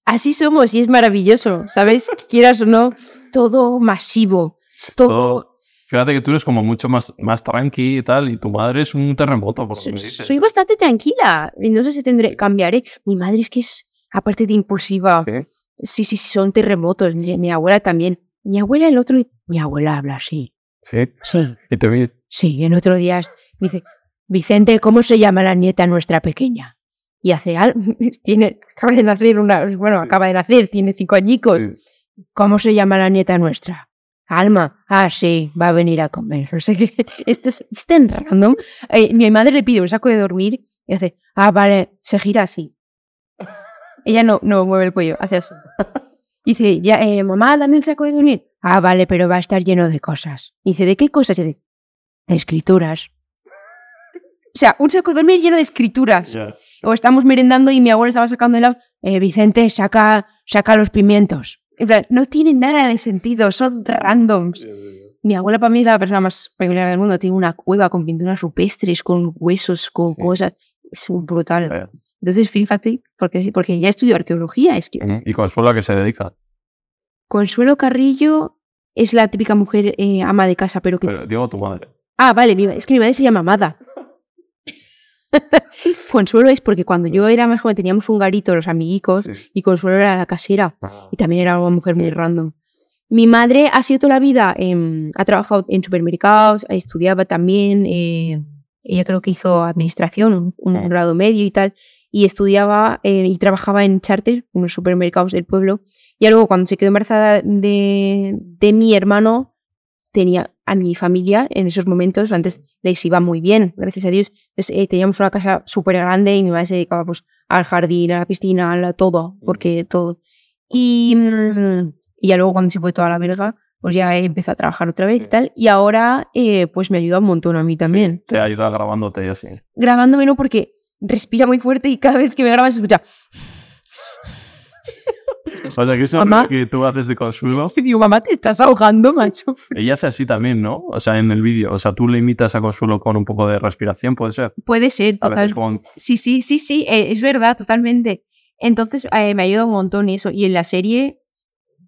Así somos y es maravilloso, ¿sabes? Quieras o no, todo masivo, todo... Fíjate que tú eres como mucho más, más tranqui y tal, y tu madre es un terremoto, por lo que me dices. Soy bastante tranquila. No sé si tendré, cambiaré. Mi madre es que es, aparte de impulsiva, Sí. sí, sí, sí, son terremotos. Mi, mi abuela también. Mi abuela el otro mi abuela habla así. Sí. Sí, Y vi. sí, en otro día dice, Vicente, ¿cómo se llama la nieta nuestra pequeña? Y hace algo, tiene, acaba de nacer una, bueno, acaba de nacer, tiene cinco añicos. Sí. ¿Cómo se llama la nieta nuestra? Alma. Ah, sí, va a venir a comer. No sé qué. Esto es, es tan random. Eh, mi madre le pide un saco de dormir y hace, ah, vale, se gira así. Ella no, no mueve el cuello, hace así. Y dice, ya, eh, mamá, dame el saco de dormir. Ah, vale, pero va a estar lleno de cosas. Y dice, ¿de qué cosas? Y dice, de escrituras. O sea, un saco de dormir lleno de escrituras. Ya. O estamos merendando y mi abuela estaba sacando helado. Eh, Vicente, saca, saca los pimientos. En plan, no tiene nada de sentido, son randoms. Mi abuela para mí es la persona más peculiar del mundo. Tiene una cueva con pinturas rupestres, con huesos, con Sí. cosas. Es brutal. Entonces, fíjate, porque, porque ya estudio arqueología. Es que. ¿Y Consuelo a qué se dedica? Consuelo Carrillo es la típica mujer eh, ama de casa, pero que... Pero digo tu madre. Ah, vale, es que mi madre se llama Amada. Consuelo es porque cuando yo era más joven teníamos un garito, los amiguicos, Sí. y Consuelo era la casera. Y también era una mujer muy random. Mi madre ha sido toda la vida, em, ha trabajado en supermercados, estudiaba también, eh, ella creo que hizo administración, un, un Ah. grado medio y tal, y estudiaba eh, y trabajaba en charter, unos supermercados del pueblo. Y luego cuando se quedó embarazada de, de mi hermano, tenía a mi familia en esos momentos, antes les iba muy bien, gracias a Dios. Entonces, eh, teníamos una casa súper grande y mi madre se dedicaba pues, al jardín, a la piscina, a la- todo, porque todo. Y, mm, y ya luego cuando se fue toda la verga, pues ya empezó a trabajar otra vez y tal. Y ahora eh, pues me ayuda un montón a mí también. Te ayuda grabándote y así. Grabándome no porque respira muy fuerte y cada vez que me graba se escucha. O sea, que eso Mamá. que tú haces de consuelo. Digo, mamá, te estás ahogando, macho. Ella hace así también, ¿no? O sea, en el vídeo. O sea, tú le imitas a Consuelo con un poco de respiración, puede ser. Puede ser, total. con... Sí, sí, sí, sí, eh, es verdad, totalmente. Entonces eh, me ayuda un montón eso. Y en la serie,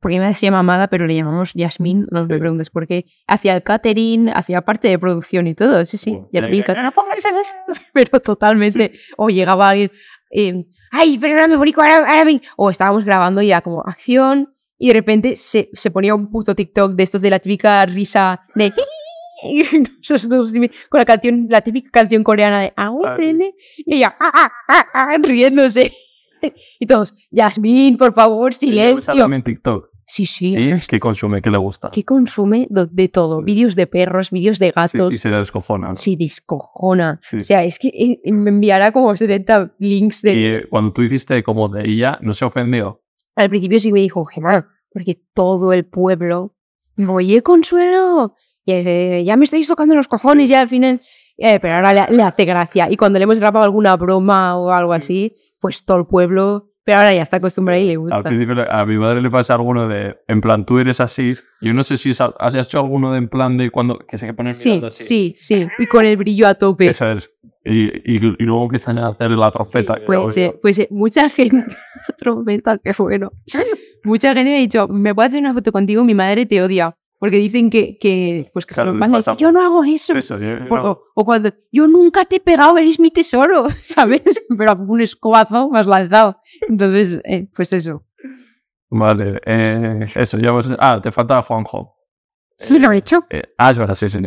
porque me se llama Amada, pero le llamamos Yasmín, no me preguntes por qué. Hacía el catering, hacía parte de producción y todo. Sí, sí, Yasmín, ya- ya- no en eso. pero totalmente. O llegaba alguien, eh, Ay, perdóname, Borico, ahora, ahora ven. o estábamos grabando y era como acción, y de repente se, se ponía un puto TikTok de estos de la típica risa de. con la canción, la típica canción coreana de AUTN, y ella ah, ah, ah, ah, riéndose. Y todos, Yasmín, por favor, silencio. también TikTok. Sí, sí. ¿Y qué consume? ¿Qué le gusta? Que consume de todo. Vídeos de perros, vídeos de Sí, gatos. y se descojona. ¿no? Sí, descojona. Sí. O sea, es que eh, me enviará como 70 links de, Y eh, cuando tú hiciste como de ella, ¿no se ofendió? Al principio sí me dijo, Gemma, porque todo el pueblo, oye, Consuelo, y, eh, ya me estáis tocando los cojones ya al final. Eh, pero ahora le, le hace gracia. Y cuando le hemos grabado alguna broma o algo así, pues todo el pueblo, pero ahora ya está acostumbrado y le gusta. Al principio a mi madre le pasa alguno de, en plan, tú eres así. Yo no sé si has hecho alguno de en plan de cuando que se ponen Sí, mirando así. sí, sí. Y con el brillo a tope. Eso es. Y, y, y luego empiezan a hacer la trompeta. que Pues, eh, pues eh, mucha gente, trompeta, qué bueno. Mucha gente me ha dicho, ¿me puedo hacer una foto contigo? Mi madre te odia. Porque dicen que, que pues que se lo van yo no hago eso. Eso, yo- Por- no. o, o cuando yo nunca te he pegado, eres mi tesoro, ¿sabes? Pero un escobazo me has lanzado. Entonces, eh, pues eso. Vale, eh, eso, ya hemos... Ah, te falta Juanjo. Sí, lo he hecho. Eh, ah, es verdad, sí, sí.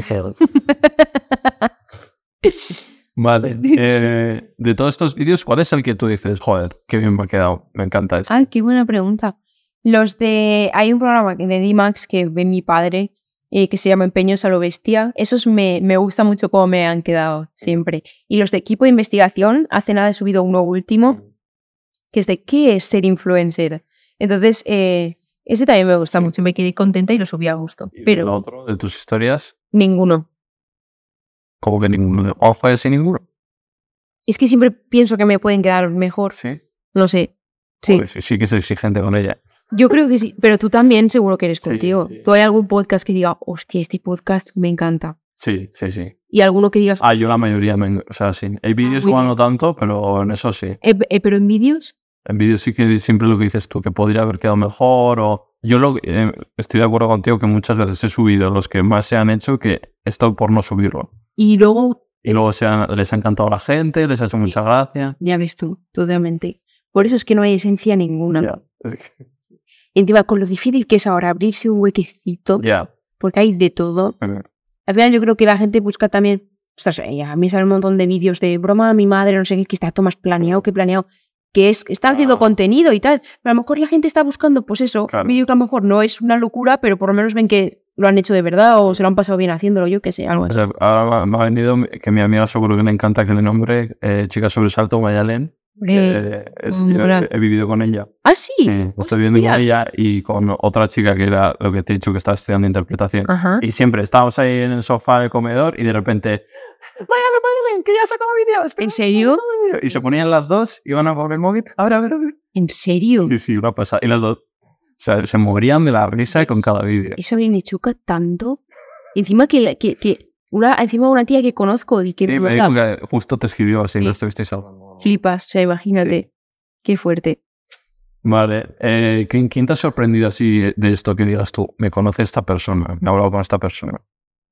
Vale, eh, de todos estos vídeos, ¿cuál es el que tú dices, joder, qué bien me ha quedado, me encanta esto? Ah, qué buena pregunta. Los de. Hay un programa de D-Max que ve mi padre eh, que se llama Empeños a lo Bestia. Esos me, me gusta mucho cómo me han quedado siempre. Y los de equipo de investigación, hace nada he subido uno último, que es de ¿qué es ser influencer? Entonces, eh, ese también me gusta mucho. Me quedé contenta y lo subí a gusto. Y el otro, de tus historias, ninguno. como que ninguno de Juanjo es ninguno. Es que siempre pienso que me pueden quedar mejor. Sí. No sé. Sí, Joder, sí, sí que es exigente con ella. yo creo que sí. Pero tú también seguro que eres Sí, contigo. sí. ¿Tú hay algún podcast que diga, hostia, este podcast me encanta? Sí, sí, sí. Y alguno que digas, Ah, yo la mayoría, me, o sea, sí. Hay vídeos muy igual no tanto, pero en eso sí. "Eh, eh, pero en vídeos, En vídeos sí que siempre lo que dices tú, que podría haber quedado mejor o... Yo lo, eh, estoy de acuerdo contigo que muchas veces he subido los que más se han hecho que he estado por no subirlo. y luego, Y luego se han- les ha encantado a la gente, les ha hecho mucha gracia. ya ves tú, totalmente. Por eso es que no hay esencia ninguna. Y encima, con lo difícil que es ahora abrirse un huequecito, ya. porque hay de todo. Al final yo creo que la gente busca también, ostras, eh, a mí sale un montón de vídeos de broma mi madre, no sé qué, que está todo más planeado que planeado, que es que están haciendo Ah. contenido y tal, pero a lo mejor la gente está buscando, pues eso, Claro. un vídeo que a lo mejor no es una locura, pero por lo menos ven que lo han hecho de verdad o se lo han pasado bien haciéndolo, yo qué sé, algo O así. sea, ahora me ha venido que mi amiga seguro que le encanta que le nombre eh, Chica Sobresalto Mayalen. Eh, es- he, he vivido con ella. ah, sí. Sí, estoy viviendo con ella y con otra chica que era lo que te he dicho que estaba estudiando interpretación. Ajá. Y siempre estábamos ahí en el sofá, en el comedor, y de repente, ¡Mayalen, Mayalen, que ya ha sacado vídeo! ¿En serio? Y se ponían las dos, iban a por el móvil, a ver, a ver, a ver. ¿En serio? Sí, sí, una pasada. Y las dos, o sea, se morían de la risa con cada vídeo. Eso a mí me choca tanto. Y encima que, que, que una, encima una tía que conozco y que Sí, me me dijo que justo te escribió así, Sí. no estuvisteis hablando. Flipas, o sea, imagínate. Qué fuerte. Vale. eh, ¿quién, quién te ha sorprendido así de esto que digas tú? Me conoce esta persona, me he hablado con esta persona.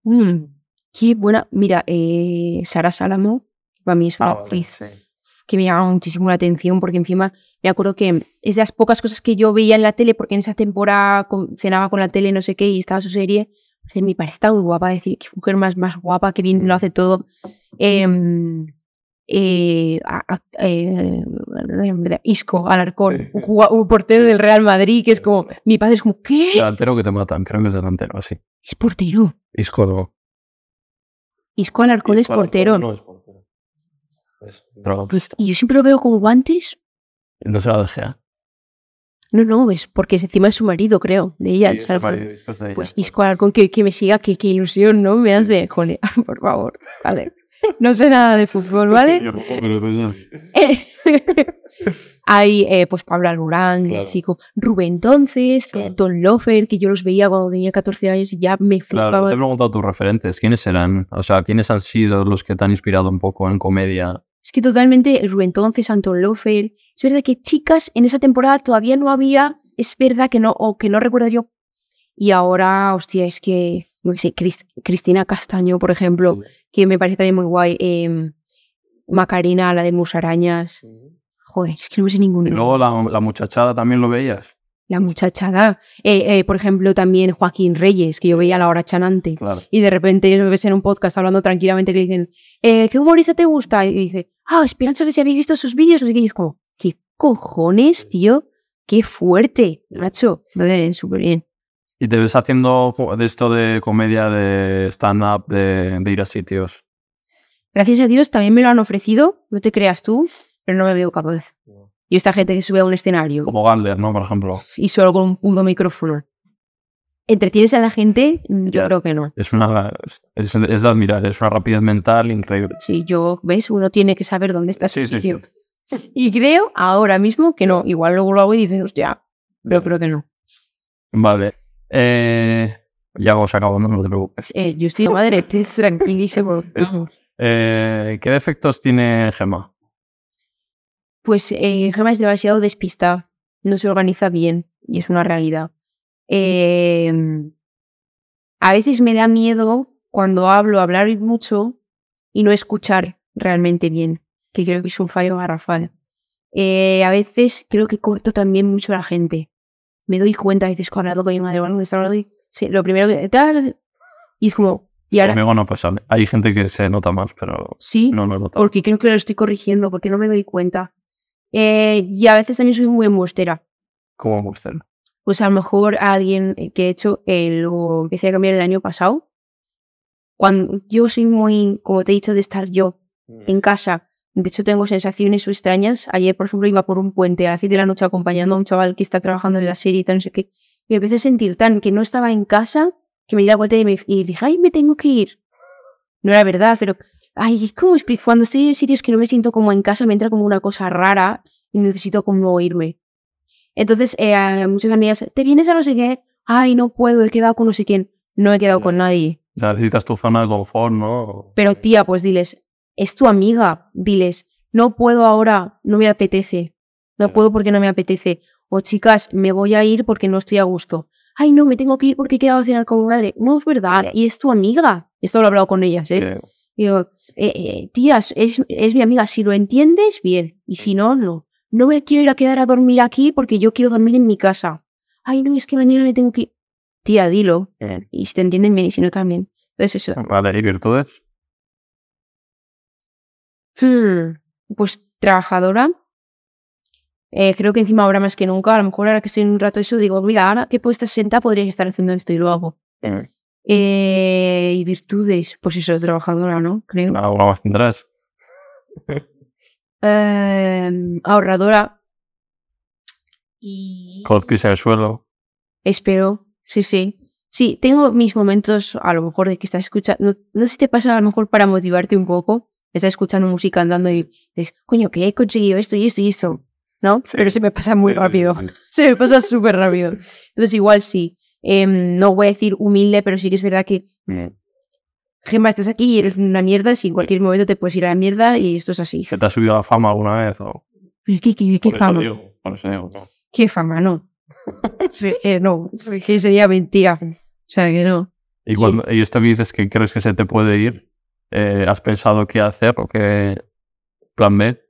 Mm, qué buena. Mira, eh, Sara Salamo, para mí es una Ah, vale, actriz sí. que me llama muchísimo la atención porque encima me acuerdo que es de las pocas cosas que yo veía en la tele porque en esa temporada con- cenaba con la tele no sé qué y estaba su serie. Me parece tan guapa decir qué mujer más, más guapa, que bien lo hace todo. Em, eh, a- eh, Isco Alarcón, Sí. un, portero del Real Madrid que es como, mi padre es como, ¿qué? Delantero que te matan, creo que es delantero, así. Es portero. Isco no. Isco Alarcón es Isco portero. No es portero. Es drogadista. Y yo siempre lo veo con guantes. No se la dejé. ¿eh? No, no, es porque es encima de su marido, creo, de ella. Sí, es marido de Isco, es de ella. Pues Isco Alarcón, que, que me siga, que, que ilusión, ¿no? Me hace, joder, por favor, vale. No sé nada de fútbol, ¿vale? Sí. Hay, eh, pues, Pablo Alborán, Claro. chico, Rubén entonces, Claro. Don Lofer, que yo los veía cuando tenía 14 años y ya me flipaba. Claro, te he preguntado tus referentes. ¿Quiénes eran? O sea, ¿quiénes han sido los que te han inspirado un poco en comedia? Es que totalmente, Rubén entonces, Anton Lofer. Es verdad que chicas en esa temporada todavía no había, es verdad que no, o que no recuerdo yo. Y ahora, hostia, es que, no sé, Cris- Cristina Castaño, por ejemplo, que me parece también muy guay. eh, Macarena, la de Musarañas. Joder, es que no me sé ninguno. Y luego la, la muchachada también lo veías. La muchachada. Eh, eh, por ejemplo, también Joaquín Reyes, que yo veía a la hora chanante. Claro. Y de repente lo ves en un podcast hablando tranquilamente que le dicen, eh, ¿qué humorista te gusta? Y dice, ah, Esperanza, que si habéis visto sus vídeos. Y es como, ¿qué cojones, tío? Qué fuerte, macho. Súper bien. ¿Y te ves haciendo de esto de comedia, de stand-up, de, de ir a sitios? Gracias a Dios también me lo han ofrecido, no te creas tú, pero no me veo capaz. Y esta gente que sube a un escenario Como Galder, ¿no? Por ejemplo. y solo con un puto micrófono. ¿Entretienes a la gente? Mm, Yo Ya. creo que no. Es, una, es, es de admirar, es una rapidez mental increíble. Sí, yo, ¿ves? Uno tiene que saber dónde está Sí, su sí, sí. sitio. Y creo ahora mismo que no. Igual luego lo hago y dices, hostia, pero creo que no. Vale. Eh, ya vamos acabando, no te preocupes. Eh, yo estoy madre, estoy tranquilísimo. Eh, ¿Qué defectos tiene Gemma? Pues eh, Gemma es demasiado despistada, no se organiza bien y es una realidad. Eh, a veces me da miedo cuando hablo hablar mucho y no escuchar realmente bien, que creo que es un fallo garrafal. Eh, a veces creo que corto también mucho a la gente. Me doy cuenta a veces cuando hablo con mi madre, bueno, está sí, lo primero que tal, y es como, y ahora Conmigo no pasa. Hay gente que se nota más, pero sí, no lo nota. porque creo que lo estoy corrigiendo, porque no me doy cuenta. Eh, y a veces también soy muy embustera. Como usted. Pues a lo mejor a alguien que he hecho eh, lo empecé a cambiar el año pasado. Cuando yo soy muy, como te he dicho, de estar yo en casa. De hecho, tengo sensaciones extrañas. Ayer, por ejemplo, iba por un puente a las 7 de la noche acompañando a un chaval que está trabajando en la serie y tal, no sé qué. Y me empecé a sentir tan que no estaba en casa que me di la vuelta y, me, y dije, ay, me tengo que ir. No era verdad, pero, ay, ¿cómo explico? Cuando estoy en sitios que no me siento como en casa, me entra como una cosa rara y necesito como irme. Entonces, eh, muchas amigas, ¿te vienes a no sé qué? Ay, no puedo, he quedado con no sé quién. No he quedado con nadie. O sea, necesitas tu zona de confort, ¿no? Pero tía, pues diles, es tu amiga, diles, no puedo ahora, no me apetece. No puedo porque no me apetece. O chicas, me voy a ir porque no estoy a gusto. Ay, no, me tengo que ir porque he quedado a cenar con mi madre. No es verdad, y es tu amiga. Esto lo he hablado con ellas, ¿eh? Digo, eh, eh, tías, es, es mi amiga. Si lo entiendes, bien. Y si no, no. No me quiero ir a quedar a dormir aquí porque yo quiero dormir en mi casa. Ay, no, es que mañana me tengo que ir. Tía, dilo. Y si te entienden bien y si no, también. Entonces, eso. Vale, ¿y virtudes? Hmm, Pues trabajadora. Eh, creo que encima ahora más que nunca, a lo mejor ahora que estoy en un rato eso, digo, mira, ahora que puedo estar sentada podría estar haciendo esto y lo hago. Eh, y virtudes, pues eso, trabajadora, ¿no? Creo. ¿Alguna más tendrás? Eh, ahorradora. Y Con pisa el suelo. espero, sí, sí. Sí, tengo mis momentos, a lo mejor, de que estás escuchando. No, no sé si te pasa a lo mejor para motivarte un poco. Estás escuchando música andando y dices, coño, que he conseguido esto y esto y esto. ¿No? Pero se me pasa muy rápido. Se me pasa súper rápido. Entonces, igual sí. Em, no voy a decir humilde, pero sí que es verdad que, Gemma, estás aquí y eres una mierda. Si en cualquier momento te puedes ir a la mierda y esto es así. ¿Que te ha subido la fama alguna vez? O... ¿Qué, qué, qué Por eso fama? digo, por eso digo, no. qué fama, no. Sí, que no, que sería mentira. O sea, que no. Y cuando y esto que dices que crees que se te puede ir, eh, ¿has pensado qué hacer o qué plan B?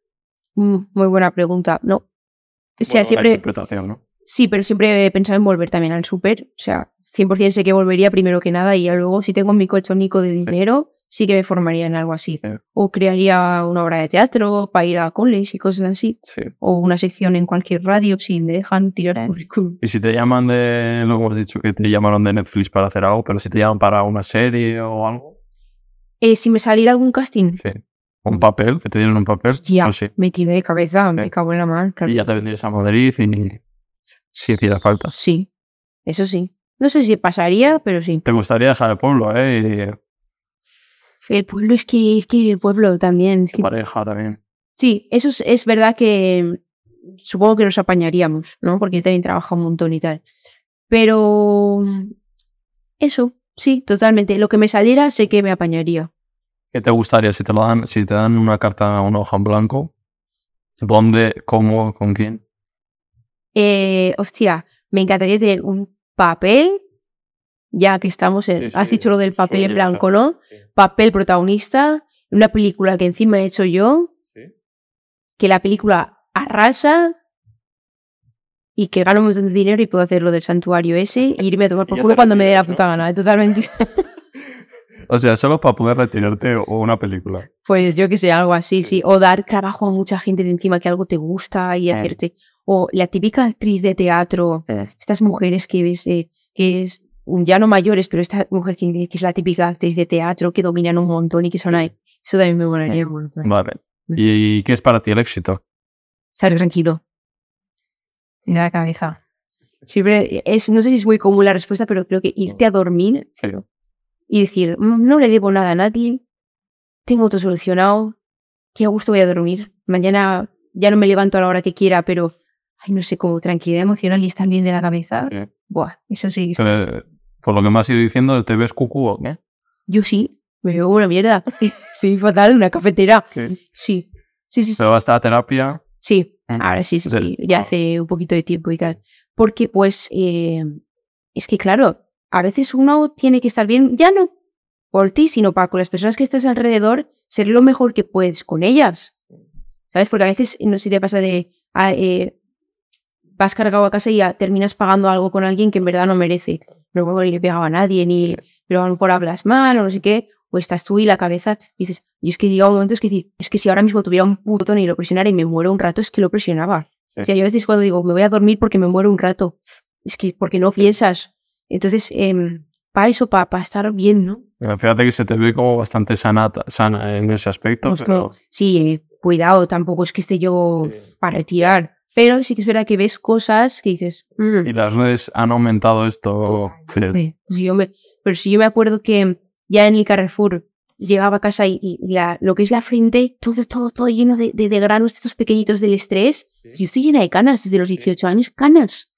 Mm, Muy buena pregunta. No. O sea, Bueno, la siempre, interpretación, ¿no? sí, pero siempre he pensado en volver también al súper. O sea, 100% sé que volvería primero que nada y luego, si tengo mi colchonico de dinero, sí que me formaría en algo así. Sí. O crearía una obra de teatro para ir a college y cosas así. Sí. O una sección en cualquier radio si me dejan tirar currículum. Y si te llaman de, lo que hemos dicho, que te llamaron de Netflix para hacer algo, pero si te llaman para una serie o algo, Eh, si me saliera algún casting, sí. Un papel, que te dieron un papel, Hostia, pues sí. me tiré de cabeza, Sí. me cago en la mar. claro. Y ya te vendrías a Madrid y si hiciera falta. Sí, eso sí. No sé si pasaría, pero sí. Te gustaría dejar el pueblo, ¿eh? El pueblo es que, es que el pueblo también. es que- pareja también. Sí, eso es, es verdad que supongo que nos apañaríamos, ¿no? Porque yo también trabajo un montón y tal. Pero eso, sí, totalmente. Lo que me saliera sé que me apañaría. ¿Qué te gustaría si te, lo dan, si te dan una carta, una hoja en blanco? ¿Dónde, cómo, con quién? Eh, hostia, me encantaría tener un papel, ya que estamos en... Sí, sí, has dicho lo del papel en blanco, ¿no? Sí. Papel protagonista, una película que encima he hecho yo, Sí. que la película arrasa y que gano un montón de dinero y puedo hacer lo del santuario ese e irme a tomar por culo cuando me dé la puta gana, ¿eh? totalmente. O sea, solo para poder retirarte o una película. Pues yo que sé, algo así, sí. O dar trabajo a mucha gente de encima que algo te gusta y Mm. hacerte. O la típica actriz de teatro, estas mujeres que ves, eh, que es un- ya no mayores, pero esta mujer que, que es la típica actriz de teatro que dominan un montón y que son ahí. Eso también me molaría montón. Vale. ¿Y qué es para ti el éxito? Estar tranquilo. En la cabeza. Siempre es, no sé si es muy común la respuesta, pero creo que irte a dormir Sí. y decir, "Mm, no le debo nada a nadie, tengo todo solucionado, qué a gusto voy a dormir. Mañana ya no me levanto a la hora que quiera, pero, ay, no sé, como tranquilidad emocional y estar bien de la cabeza. Sí. Buah, eso sí. Eh, Por lo que me has ido diciendo, ¿te ves cucú o qué? Yo sí, me veo como una mierda. Estoy fatal en una cafetera. Sí. Sí, sí, sí. ¿Se va a estar a terapia? Sí, ahora sí, sí, sí. Ya hace un poquito de tiempo y tal. Porque, pues, eh, es que, claro, a veces uno tiene que estar bien, ya no por ti, sino para con las personas que estás alrededor, ser lo mejor que puedes con ellas. ¿Sabes? Porque a veces, no sé si te pasa de. ah, eh, vas cargado a casa y terminas pagando algo con alguien que en verdad no merece. No ni le pegaba a nadie, ni. Pero a lo mejor hablas mal o no sé qué, o estás tú y la cabeza dices, y es que llega un momento es que decir, es que si ahora mismo tuviera un botón y lo presionara y me muero un rato, es que lo presionaba. Sí. O sea, yo a veces cuando digo, me voy a dormir porque me muero un rato, es que porque no piensas. Entonces, para eso, para estar bien, ¿no? Eh, Fíjate que se te ve como bastante sanata, sana en ese aspecto. Pues pero- no, sí, eh, cuidado, tampoco es que esté yo Sí. para retirar. Pero sí que es verdad que ves cosas que dices, "Mm, Y las redes han aumentado esto. Sí. Sí, si yo me, pero si yo me acuerdo que ya en el Carrefour llegaba a casa y, y la, lo que es la frente, todo, todo, todo lleno de, de, de granos, estos pequeñitos del estrés. Yo estoy llena de canas desde los 18 años, canas.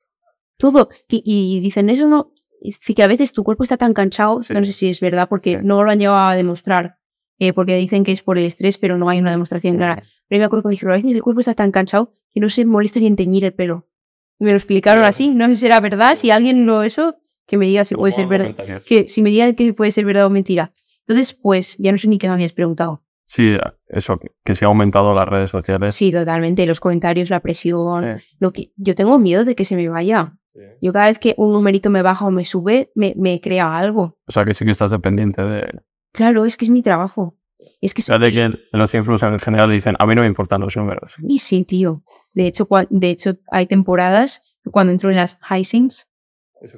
Todo. Y, y dicen, eso no. Dice que a veces tu cuerpo está tan cansado, Sí. no sé si es verdad, porque Sí. no lo han llegado a demostrar. Eh, porque dicen que es por el estrés, pero no hay una demostración clara. Pero me acuerdo que me dijeron, a veces el cuerpo está tan cansado que no se molesta ni en teñir el pelo. Me lo explicaron así, no sé si será verdad, si alguien lo eso, que me diga si puede ser verdad, que si me diga que puede ser verdad o mentira. Entonces, pues, ya no sé ni qué me habías preguntado. Sí, eso, que- se ha aumentado las redes sociales. Sí, totalmente, los comentarios, la presión, Sí. lo que yo tengo miedo de que se me vaya. Yo cada vez que un numerito me baja o me sube, me, me crea algo. O sea que sí que estás dependiente de. Claro, es que es mi trabajo. Es que Fíjate que los influencers en general dicen, a mí no me importan los números. Y sí, tío. De hecho, de hecho hay temporadas que cuando entro en las Hisings,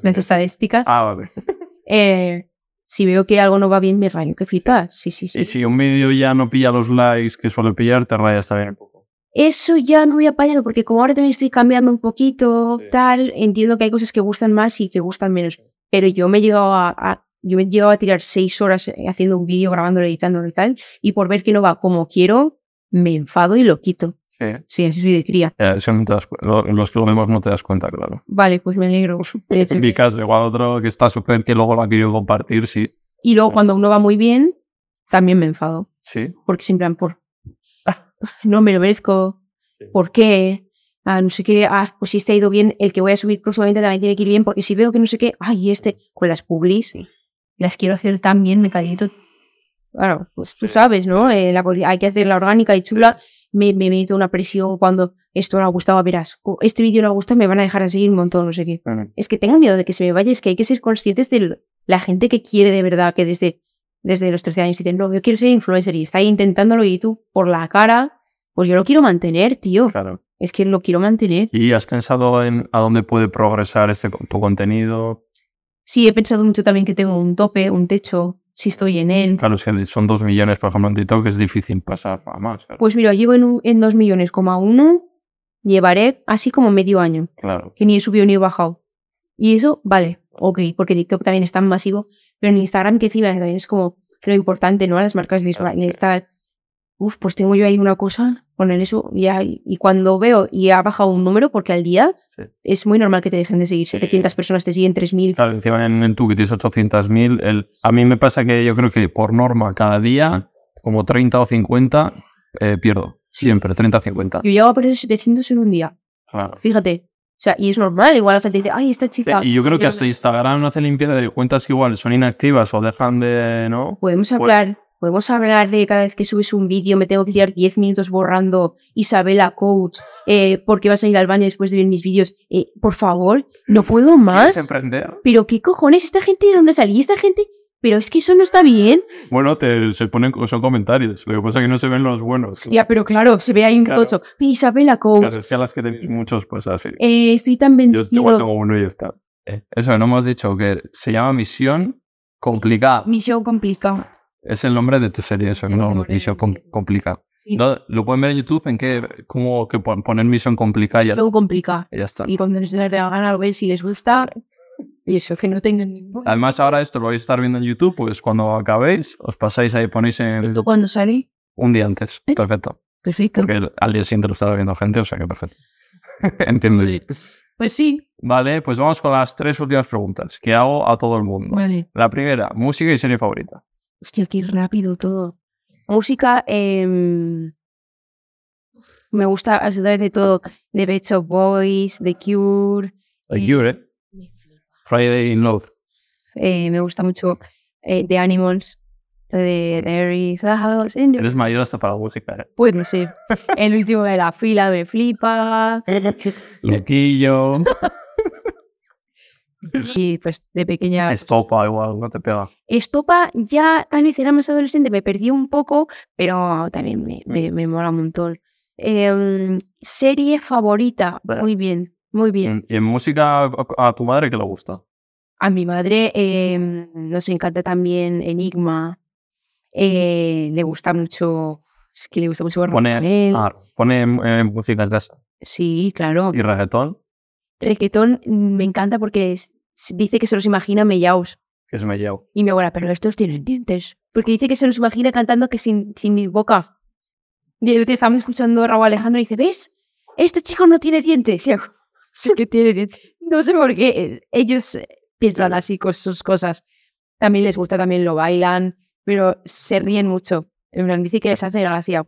las estadísticas, Ah, vale. eh, si veo que algo no va bien, me rayo. ¿Qué flipas? Sí, sí, sí. Y si un vídeo ya no pilla los likes que suele pillar, te rayas también un poco. Eso ya me voy apañado porque como ahora también estoy cambiando un poquito, Sí. tal, entiendo que hay cosas que gustan más y que gustan menos. Pero yo me he llegado a, a- yo me he llegado a tirar seis horas eh, haciendo un vídeo, grabándolo, editándolo y tal, y por ver que no va como quiero, me enfado y lo quito. Sí. Sí, así soy de cría. Eh, no te das los que lo vemos no te das cuenta, claro. Vale, pues me alegro. En mi caso, igual otro que está súper que luego lo ha querido compartir, sí. Y luego cuando uno va muy bien, también me enfado. Sí. Porque siempre en plan por... No me lo merezco. Sí. ¿Por qué? ah, no sé qué, ah, pues si este ha ido bien, el que voy a subir próximamente también tiene que ir bien, porque si veo que no sé qué, ay, este, con las publis, las quiero hacer tan bien, me caliento. Claro, pues tú sabes, ¿no? Eh, la, hay que hacer la orgánica y chula. Me, me meto una presión cuando esto no ha gustado, verás, o este vídeo no ha gustado, me van a dejar de seguir un montón, no sé qué. Es que tengo miedo de que se me vaya, es que hay que ser conscientes de la gente que quiere de verdad, que desde, desde los 13 años dicen, no, yo quiero ser influencer y está ahí intentándolo y tú por la cara, pues yo lo quiero mantener, tío. Claro. Es que lo quiero mantener. ¿Y has pensado en a dónde puede progresar este tu contenido? Sí, he pensado mucho también que tengo un tope, un techo, si estoy en él. Claro, es que son dos millones, por ejemplo, en TikTok, es difícil pasar a más. Claro. Pues mira, llevo en, un- en 2 millones, coma uno, llevaré así como medio año, claro. que ni he subido ni he bajado. Y eso, vale, ok, porque TikTok también es tan masivo, pero en Instagram que encima también es como lo importante, ¿no? A las marcas les Claro, les sí. tal. Uf, pues tengo yo ahí una cosa, poner eso, ya, y cuando veo y ha bajado un número, porque al día Sí. es muy normal que te dejen de seguir, Sí. 700 personas te siguen, 3000. Claro, encima en, en tú que tienes 800.000, el- a mí me pasa que yo creo que por norma cada día, como 30 o 50, eh, pierdo. Siempre, 30 o 50. Yo llego a perder 700 en un día, Claro. fíjate. O sea, y es normal, igual la gente dice, ay, esta chica. Y yo creo que hasta Instagram no hace limpieza de cuentas que igual son inactivas o dejan de. ¿No? Podemos Pues- hablar, podemos hablar de cada vez que subes un vídeo, me tengo que tirar 10 minutos borrando Isabela Coach, eh, porque vas a ir al baño después de ver mis vídeos. Eh, por favor, no puedo ¿Quieres más. emprender? Pero qué cojones, esta gente de dónde salí, esta gente. Pero es que eso no está bien. Bueno, te, se ponen, son comentarios. Lo que pasa es que no se ven los buenos. Ya, pero claro, se ve ahí un Claro. tocho. Isabela Coach, Claro, es que a las que tenéis muchos, pues así. eh, estoy tan Yo bendecido. igual tengo uno y ya está. Eh, Eso, no hemos dicho que se llama Misión Complicada. Misión complicada. Es el nombre de tu serie, eso, no, de Misión Com-. Complicada. Sí. No, Lo pueden ver en YouTube en qué, cómo que pon- poner Misión Complicada ya, Misión complicada. ya está. Y cuando les dé la gana a ver si les gusta. Y eso, que no tengan ningún. Además, ahora esto lo vais a estar viendo en YouTube, pues cuando acabéis, os pasáis ahí, ponéis en ¿Esto cuándo sale? un día antes. Perfecto. Perfecto. Porque al día siguiente lo estará viendo gente, o sea que perfecto. Entiendo. Pues sí. Vale, pues vamos con las tres últimas preguntas que hago a todo el mundo. Vale. La primera, música y serie favorita. Hostia, qué rápido todo. Música, em, me gusta absolutamente todo. The Pet Shop Boys, The Cure. The eh, Cure, ¿eh? Friday in Love. Eh, me gusta mucho eh, The Animals. De There house Eres mayor hasta para la música, ¿eh? Puede ser. El último de la fila me flipa. Loquillo. Y pues de pequeña. Estopa igual, no te pega. Estopa ya tal vez era más adolescente, me perdí un poco, pero también me, me, me mola un montón. Em, serie favorita, muy bien, muy bien. Y en música, a, tu madre que le gusta. A mi madre em, nos encanta también Enigma, eh, le gusta mucho, es que le gusta mucho Pone, ah, pone eh, música en casa. Sí, claro. Y reggaetón, Reggaetón mm, me encanta porque es- dice que se los imagina mellaos. que es mellao. Y mi abuela, pero estos tienen dientes. Porque dice que se los imagina cantando que sin, sin boca. Y el otro día estábamos escuchando a Raúl Alejandro y dice, ¿ves? Este chico no tiene dientes. Y yo, sí que tiene dientes. No sé por qué. eh, Ellos eh, piensan así con sus cosas. También les gusta, también lo bailan, pero se ríen mucho. Dice que les hace gracia.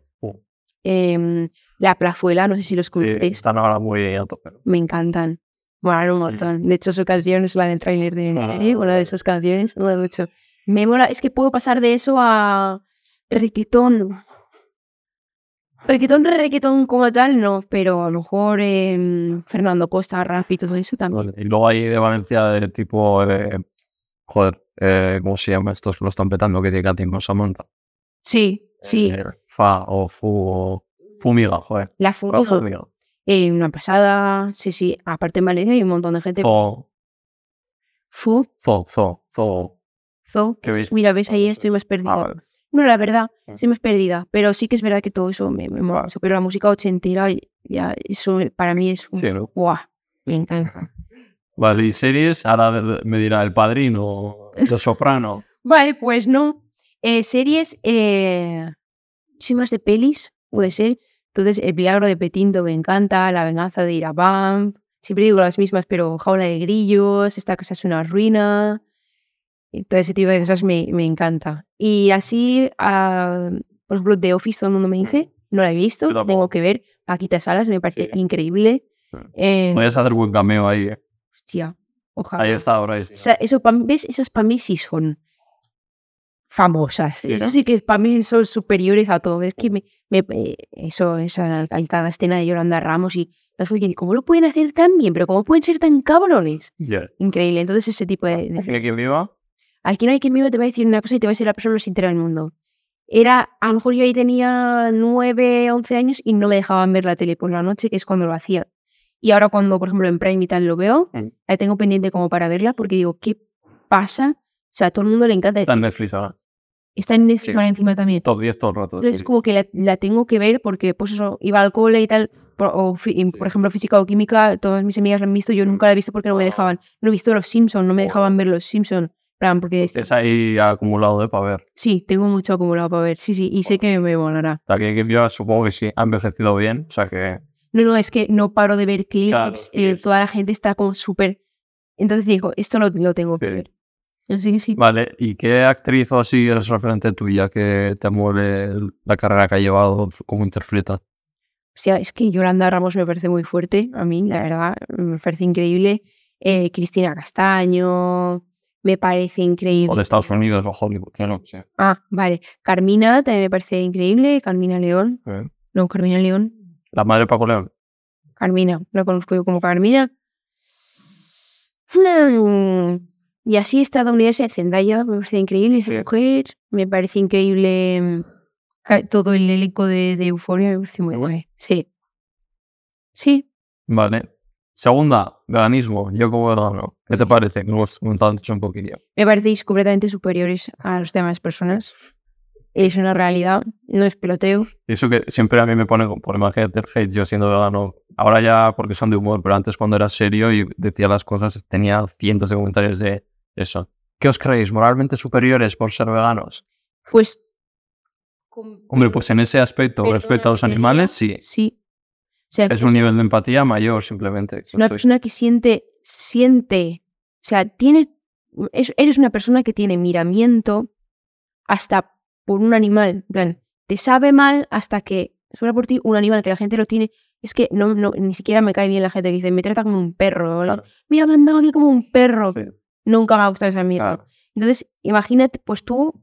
Em, la plazuela, no sé si los Sí, conocéis. están ahora muy a tope. ¿no? Me encantan. Molan un montón. De hecho, su canción es la del tráiler de mi Ah, serie, una de sus canciones. Me mola mucho. Me mola, es que puedo pasar de eso a reggaetón. Reggaetón, reggaetón como tal, no, pero a lo mejor em, Fernando Costa, rap y todo eso también. Y luego hay de Valencia de tipo, eh, joder, eh, ¿cómo se llama? Estos que lo están petando que te canten con Samantha. Sí, sí. Fa o fu fumiga, joder. La fumiga. fumiga. eh, una pasada, sí, sí. Aparte en Valencia hay un montón de gente. Zo, Fu, zo, zo. zo. ¿Qué veis? Mira, ves ahí Ah, estoy más perdida. Ah, vale. No, la verdad, Mm. sí me es perdida. Pero sí que es verdad que todo eso me, me mola mucho. Pero la música ochentera, ya, eso para mí es un. Sí, ¿no? ¡Guau! Me encanta. Vale, y series, ahora me dirá El Padrino, Los Soprano. vale, pues no. Eh, series, eh, soy más de pelis, puede ser. Entonces, El Milagro de Petinto me encanta, La Venganza de Irabam. Siempre digo las mismas, pero Jaula de Grillos, Esta casa es una ruina. Y todo ese tipo de cosas me, me encanta. Y así, ah, por ejemplo, The Office, todo el mundo me dice, no la he visto, tengo que ver. Paquita Salas me parece Sí. increíble. Eh, Podrías hacer buen cameo ahí. eh. hostia, ojalá. Ahí está ahora. ahí sí. O sea, eso, ¿ves? Esas para mí sí son famosas. Sí, eso sí que para mí son superiores a todo. Es que me, me- eso, esa, hay cada escena de Yolanda Ramos y ¿cómo lo pueden hacer tan bien? Pero ¿cómo pueden ser tan cabrones? Ya. Increíble. Entonces ese tipo de... de- ¿Tiene quien viva? Aquí no hay quien viva te va a decir una cosa y te va a decir la persona más entera del mundo. Era, a lo mejor yo ahí tenía 9, 11 años y no me dejaban ver la tele por la noche, que es cuando lo hacía. Y ahora cuando, por ejemplo, en Prime y tal lo veo, Mm. la tengo pendiente como para verla porque digo, ¿qué pasa? O sea, a todo el mundo le encanta. Está en Netflix ahora. Está en Netflix Sí. encima también. Top 10 todo el rato. Entonces sí. como que la, la tengo que ver porque, pues eso, iba al cole y tal, por, o y, por ejemplo, física o química, todas mis amigas la han visto, yo nunca la he visto porque no me Ah. dejaban. No he visto Los Simpsons, no me dejaban ver Los Simpsons. plan, porque Es ahí acumulado de para ver. sí, tengo mucho acumulado para ver. Sí, sí, y sé que me molará. O sea, que viva supongo que sí. Ha envejecido bien. O sea que. No, no, es que no paro de ver clips, Claro, eh, sí. toda la gente está como súper... Entonces digo, esto lo, lo tengo que Sí. ver. Que sí. Vale. ¿Y qué actriz o así es referente tuya que te muere la carrera que ha llevado como interpreta? O sea, es que Yolanda Ramos me parece muy fuerte, a mí, la verdad, me parece increíble. Eh, Cristina Castaño, me parece increíble. O de Estados Unidos o Hollywood. no sé. Ah, vale. Carmina también me parece increíble. Carmina León. Eh, No, Carmina León. La madre de Paco León. Carmina, la conozco yo como Carmina. Y así estadounidense, Zendaya, me parece increíble esa mujer. Me parece increíble mm, todo el elenco de, de Euforia, me parece muy guay. Sí. Sí, Vale. Segunda, veganismo. Yo como vegano. ¿Qué te parece? Que antes un poquillo. me parecéis completamente superiores a los demás personas. Es una realidad, no es peloteo. Eso que siempre a mí me pone por imagen del hate, yo siendo vegano. Ahora ya porque son de humor, pero antes cuando era serio y decía las cosas, tenía cientos de comentarios de eso. ¿Qué os creéis? ¿Moralmente superiores por ser veganos? Pues. Hombre, pues en ese aspecto, respecto a los animales, sí. Sí. O sea, Es que un nivel de empatía mayor, simplemente. Es una Estoy- persona que siente, siente, o sea, tiene, es- eres una persona que tiene miramiento hasta por un animal, en plan, te sabe mal hasta que suena por ti un animal que la gente lo tiene, es que no, no, ni siquiera me cae bien la gente que dice, me trata como un perro, ¿no? Claro. mira, me han dado aquí como un perro, Sí, nunca me ha gustado esa mierda. Entonces, imagínate, pues tú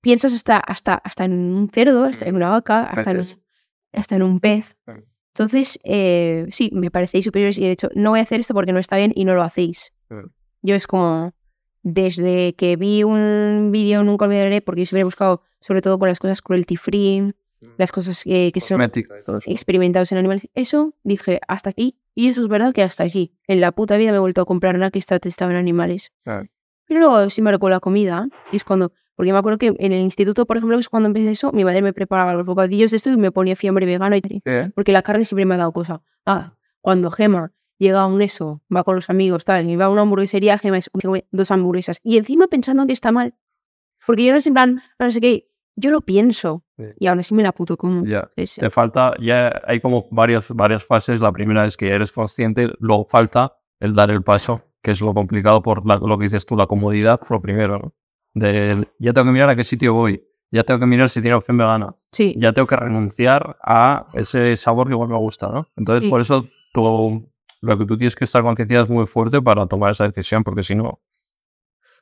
piensas hasta, hasta, hasta en un cerdo, hasta en una vaca, hasta en, hasta en un pez. Claro. Entonces, eh, sí, me parecéis superiores y de hecho, no voy a hacer esto porque no está bien y no lo hacéis. Claro. Yo es como, desde que vi un vídeo, nunca olvidaré, porque yo siempre he buscado, sobre todo por las cosas cruelty free, las cosas que, que son experimentados en animales. Eso dije, hasta aquí. Y eso es verdad que hasta aquí. En la puta vida me he vuelto a comprar nada que está testado en animales. Claro. Pero luego sí me con la comida. Y es cuando. Porque me acuerdo que en el instituto, por ejemplo, es cuando empecé eso, mi madre me preparaba los bocadillos de esto y me ponía fiambre vegano y tal. Porque la carne siempre me ha dado cosa. Ah, cuando Gema llega a un eso, va con los amigos, tal, y va a una hamburguesería, Gema es, dos hamburguesas. Y encima pensando que está mal. Porque yo no es en plan, no sé qué, yo lo pienso. Sí. Y aún así me la puto como. Ya. Es- Te falta, ya hay como varias, varias fases. La primera es que eres consciente, luego falta el dar el paso, que es lo complicado por la- lo que dices tú, la comodidad, lo primero, ¿no? Del, ya tengo que mirar a qué sitio voy, ya tengo que mirar si tiene opción vegana, sí. ya tengo que renunciar a ese sabor que igual me gusta, ¿no? Entonces, Sí. por eso tú, lo que tú tienes que estar concienciado es muy fuerte para tomar esa decisión, porque si no,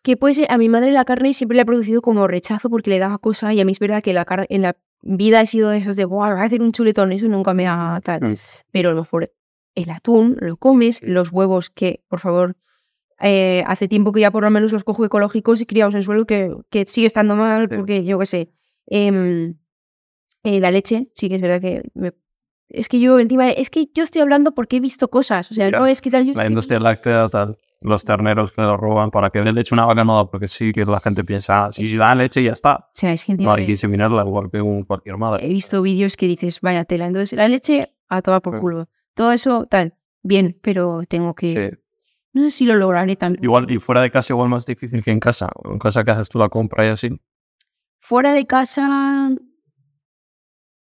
Que puede ser, a mi madre la carne siempre le ha producido como rechazo porque le daba cosa y a mí es verdad que la carne en la vida he sido de esos de, "Buah, voy a hacer un chuletón, eso nunca me ha tal. Mm. Pero a lo mejor el atún lo comes, los huevos que, por favor, eh, hace tiempo que ya por lo menos los cojo ecológicos y criados en suelo que, que sigue estando mal Sí. porque yo qué sé. Em, eh, la leche, sí que es verdad que me- es que yo encima, es que yo estoy hablando porque he visto cosas, o sea, no es que tal, yo la industria láctea, tal, los terneros que lo roban para que dé leche una vaca no da, porque sí que la gente piensa, ah, si da leche ya está. o sea, es que No hay que inseminarla igual que un cualquier madre. he visto vídeos que dices, vaya tela. Entonces, la leche a tomar por Sí. culo. Todo eso, tal, bien, pero tengo que. Sí. No sé si lo lograré también. Igual, y fuera de casa igual más difícil que en casa. En casa que haces tú la compra y así. Fuera de casa.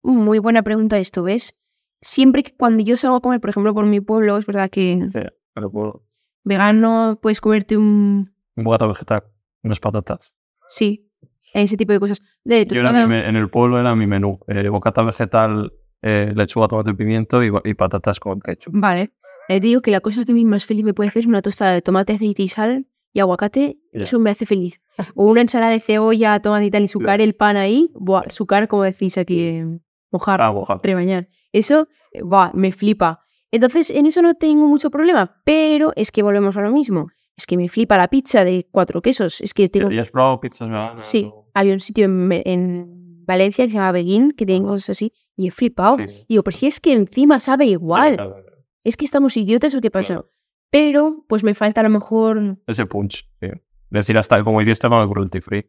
Muy buena pregunta esto, ¿ves? Siempre que cuando yo salgo a comer, por ejemplo, por mi pueblo, es verdad que Sí, pero puedo. Vegano puedes comerte un. Un bocata vegetal, unas patatas. Sí, ese tipo de cosas. De Yo era mi en el pueblo era mi menú. eh, bocata vegetal eh, lechuga, tomate, pimiento y, y patatas con ketchup. Vale. Eh, digo que la cosa que a mí más feliz me puede hacer es una tostada de tomate, aceite y sal y aguacate. Eso me hace feliz. O una ensalada de cebolla, tomate y tal, y sucar el pan ahí. Buah, sucar, como decís aquí, eh, mojar, Ah, mojar. rebañar. Eso, buah, me flipa. Entonces, en eso no tengo mucho problema, pero es que volvemos a lo mismo. Es que me flipa la pizza de cuatro quesos. Es que tengo... ¿Y has probado pizzas veganas? Sí, había un sitio en, en Valencia que se llama Beguín, que tiene cosas así, y he flipado. Sí. Digo, pero si es que encima sabe igual. Claro, claro. Es que estamos idiotas o qué pasa. Pero, pues me falta a lo mejor. Ese punch, sí. Decir hasta, como dijiste, no, cruelty free.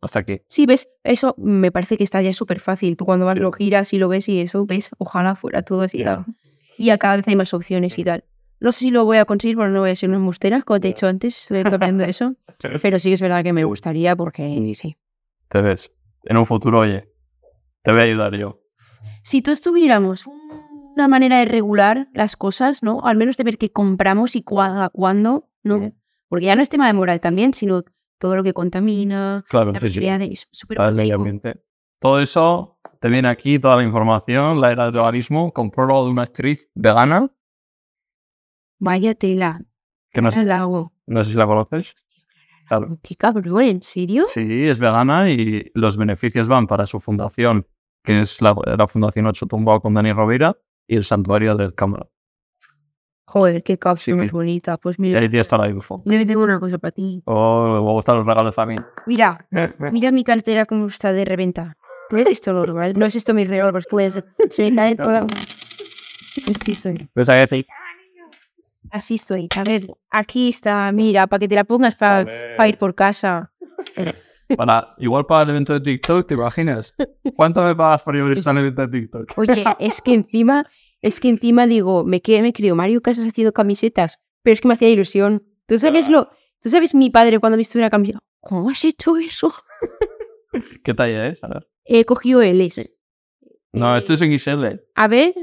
hasta aquí. Sí, ves, eso me parece que está ya súper fácil. Tú cuando vas Sí. lo giras y lo ves y eso, ves, ojalá fuera todo así. Ya. Y ya cada vez hay más opciones y tal. No sé si lo voy a conseguir porque no voy a ser una embustera, como te he dicho antes, estoy cambiando eso. Pero sí es verdad que me gustaría porque sí. Te ves. En un futuro, oye, te voy a ayudar yo. Si tú estuviéramos una manera de regular las cosas, ¿no? Al menos de ver qué compramos y cuándo, cuándo, ¿no? Ujú. Porque ya no es tema de moral también, sino todo lo que contamina, Claro, la sí, sí. de... Súper Todo eso te viene aquí, toda la información, la era del veganismo, con prólogo de una actriz vegana, Vaya tela. que no, sé- no si la conoces. Claro. Qué cabrón, ¿en serio? Sí, es vegana y los beneficios van para su fundación, que es la, la Fundación Ocho Tumbao con Dani Rovira, y el Santuario del Cámara. Joder, qué cápsula Sí. más bonita. Pues mira, ahí la info. debe tener una cosa para ti. Oh, me gustan los regalos a mí. Mira, mira mi cartera cómo está de reventa. ¿No es esto normal? No es esto mi regalo, pues. Se me cae toda... Así estoy. ¿Ves a decir? Así estoy. A ver, aquí está, mira, para que te la pongas para ir por casa. Para, igual para el evento de TikTok, ¿te imaginas? ¿Cuánto me pagas por ir al evento de TikTok? Oye, es que encima, es que encima digo, me, me creo Mario Casas haciendo camisetas, pero es que me hacía ilusión. ¿Tú sabes lo? ¿Tú sabes mi padre cuando me visto una camiseta? ¿Cómo has hecho eso? ¿Qué talla es? A ver. He cogido L's. No, Eh, esto es XL. A ver,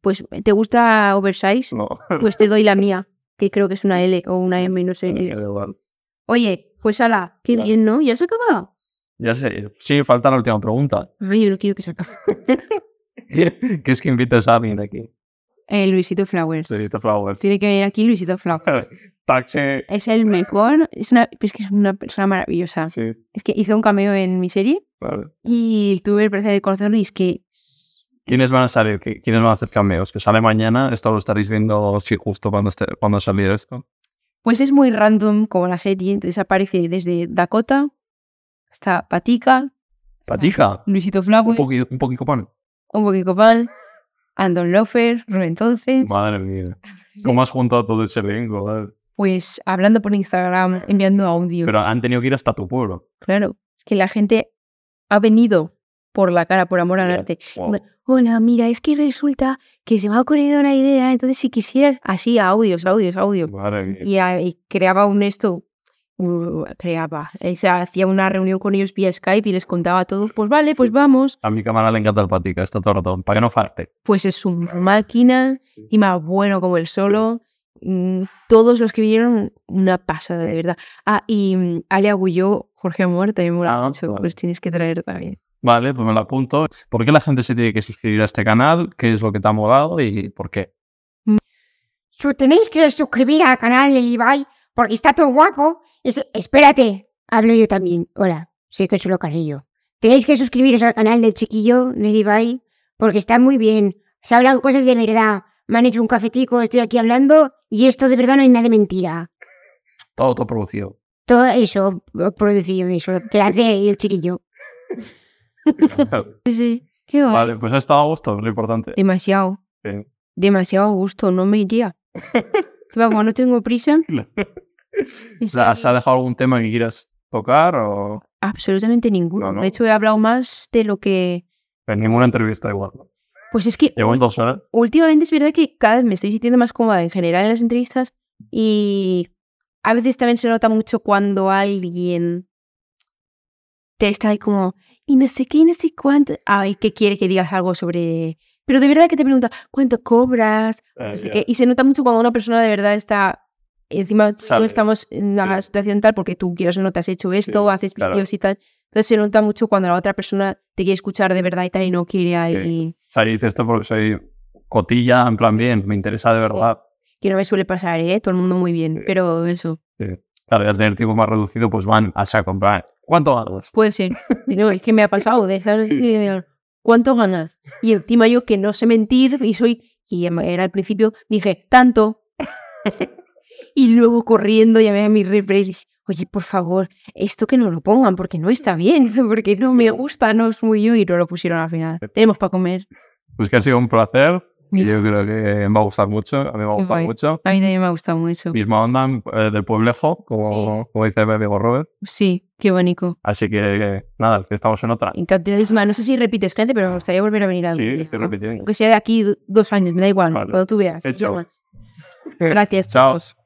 pues, ¿te gusta oversize? No. Pues te doy la mía, que creo que es una L o una M, no sé. Oye, pues ala, qué bien, ¿no? ¿Ya se ha acabado? Ya sé. Sí, falta la última pregunta. Ay, yo no quiero que se acabe. ¿Qué es que invites a alguien aquí? Eh, Luisito Flowers. Luisito Flowers. Tiene que venir aquí Luisito Flowers. Taxi. Es el mejor, es, una, es que es una persona maravillosa. Sí, Es que hizo un cameo en mi serie vale. y tuve el placer de conocerlo y es que ¿Quiénes van a salir? ¿Qui- ¿Quiénes van a hacer cameos? Que sale mañana. Esto lo estaréis viendo sí, justo cuando, esté, cuando ha salido esto. pues es muy random como la serie, entonces aparece desde Dakota hasta Patica, Patija. Luisito Un Flowers, poquito, un poquito pan. un poquito Pan, Andon Lofer, Rubén Entonces, Madre mía. ¿Cómo has juntado todo ese elenco? Pues hablando por Instagram, enviando audio. Pero han tenido que ir hasta tu pueblo. Claro, es que la gente ha venido por la cara, por amor al arte. Wow. Hola, mira, es que resulta que se me ha ocurrido una idea, entonces si quisieras, así, audios, audios, audios. Y, ah, y creaba un esto, uh, creaba, o sea, hacía una reunión con ellos vía Skype y les contaba a todos, pues vale, pues vamos. A mi cámara le encanta el patica, está todo el. Para que no falte. Pues es una máquina, encima bueno como el solo. Mm, Todos los que vinieron, una pasada, de verdad. Ah, y mm, Ale Agulló, Jorge Amor, también me Ah, ha dicho, vale. pues tienes que traer también. Vale, pues me lo apunto. ¿Por qué la gente se tiene que suscribir a este canal? ¿Qué es lo que te ha molado y por qué? Tenéis que suscribir al canal de Ibai porque está todo guapo. Es- espérate, hablo yo también. Hola, soy Consuelo Carrillo. Tenéis que suscribiros al canal del chiquillo de Ibai porque está muy bien. Se hablan cosas de verdad. Me han hecho un cafetico, estoy aquí hablando y esto de verdad no hay nada de mentira. Todo autoproducido. Todo eso producido, eso, que hace el chiquillo. Sí, sí, qué guay. vale, pues ha estado a gusto, es lo importante. Demasiado, demasiado gusto, no me iría. Como no tengo prisa, es ¿Se ha que- se ha dejado algún tema que quieras tocar o absolutamente ninguno. No, no. De hecho, he hablado más de lo que... en ninguna entrevista igual? Pues es que Llevamos dos horas. últimamente es verdad que cada vez me estoy sintiendo más cómoda en general en las entrevistas y a veces también se nota mucho cuando alguien te está ahí como, y no sé qué, y no sé cuánto, ay, que quiere que digas algo sobre... Pero de verdad que te pregunta, ¿cuánto cobras? Ah, No sé qué. Y se nota mucho cuando una persona de verdad está encima no estamos en la Sí. situación tal porque tú quieras o no te has hecho esto, o haces claro. vídeos y tal. Entonces se nota mucho cuando la otra persona te quiere escuchar de verdad y tal y no quiere ahí. O sea, yo hice esto porque soy cotilla, en plan bien, me interesa de verdad. Que no me suele pasar, ¿eh? Todo el mundo muy bien, pero eso. Sí. Claro, al tener tiempo más reducido, pues van a saco, plan, ¿cuánto ganas? Puede ser. No, es que me ha pasado de estar Sí. ¿Cuánto ganas? Y encima yo que no sé mentir y soy, y era al principio, dije, tanto. y luego corriendo llamé a mi refresh y dije, oye, por favor, esto que no lo pongan porque no está bien, porque no me gusta, no es muy yo y no lo pusieron al final. Tenemos para comer. Pues que ha sido un placer. Mira. yo creo que me va a gustar mucho. A mí me va a gustar guay. mucho. A mí también me ha gustado mucho. Misma onda eh, del pueblejo, como, como dice mi amigo Robert. Sí, qué bonito. Así que, nada, estamos en otra. Encantadísima. No sé si repites gente, pero me gustaría volver a venir a Sí, día, estoy ¿no? repitiendo. Aunque sea de aquí do- dos años, me da igual, Vale. cuando tú veas. Gracias, Chao. chicos.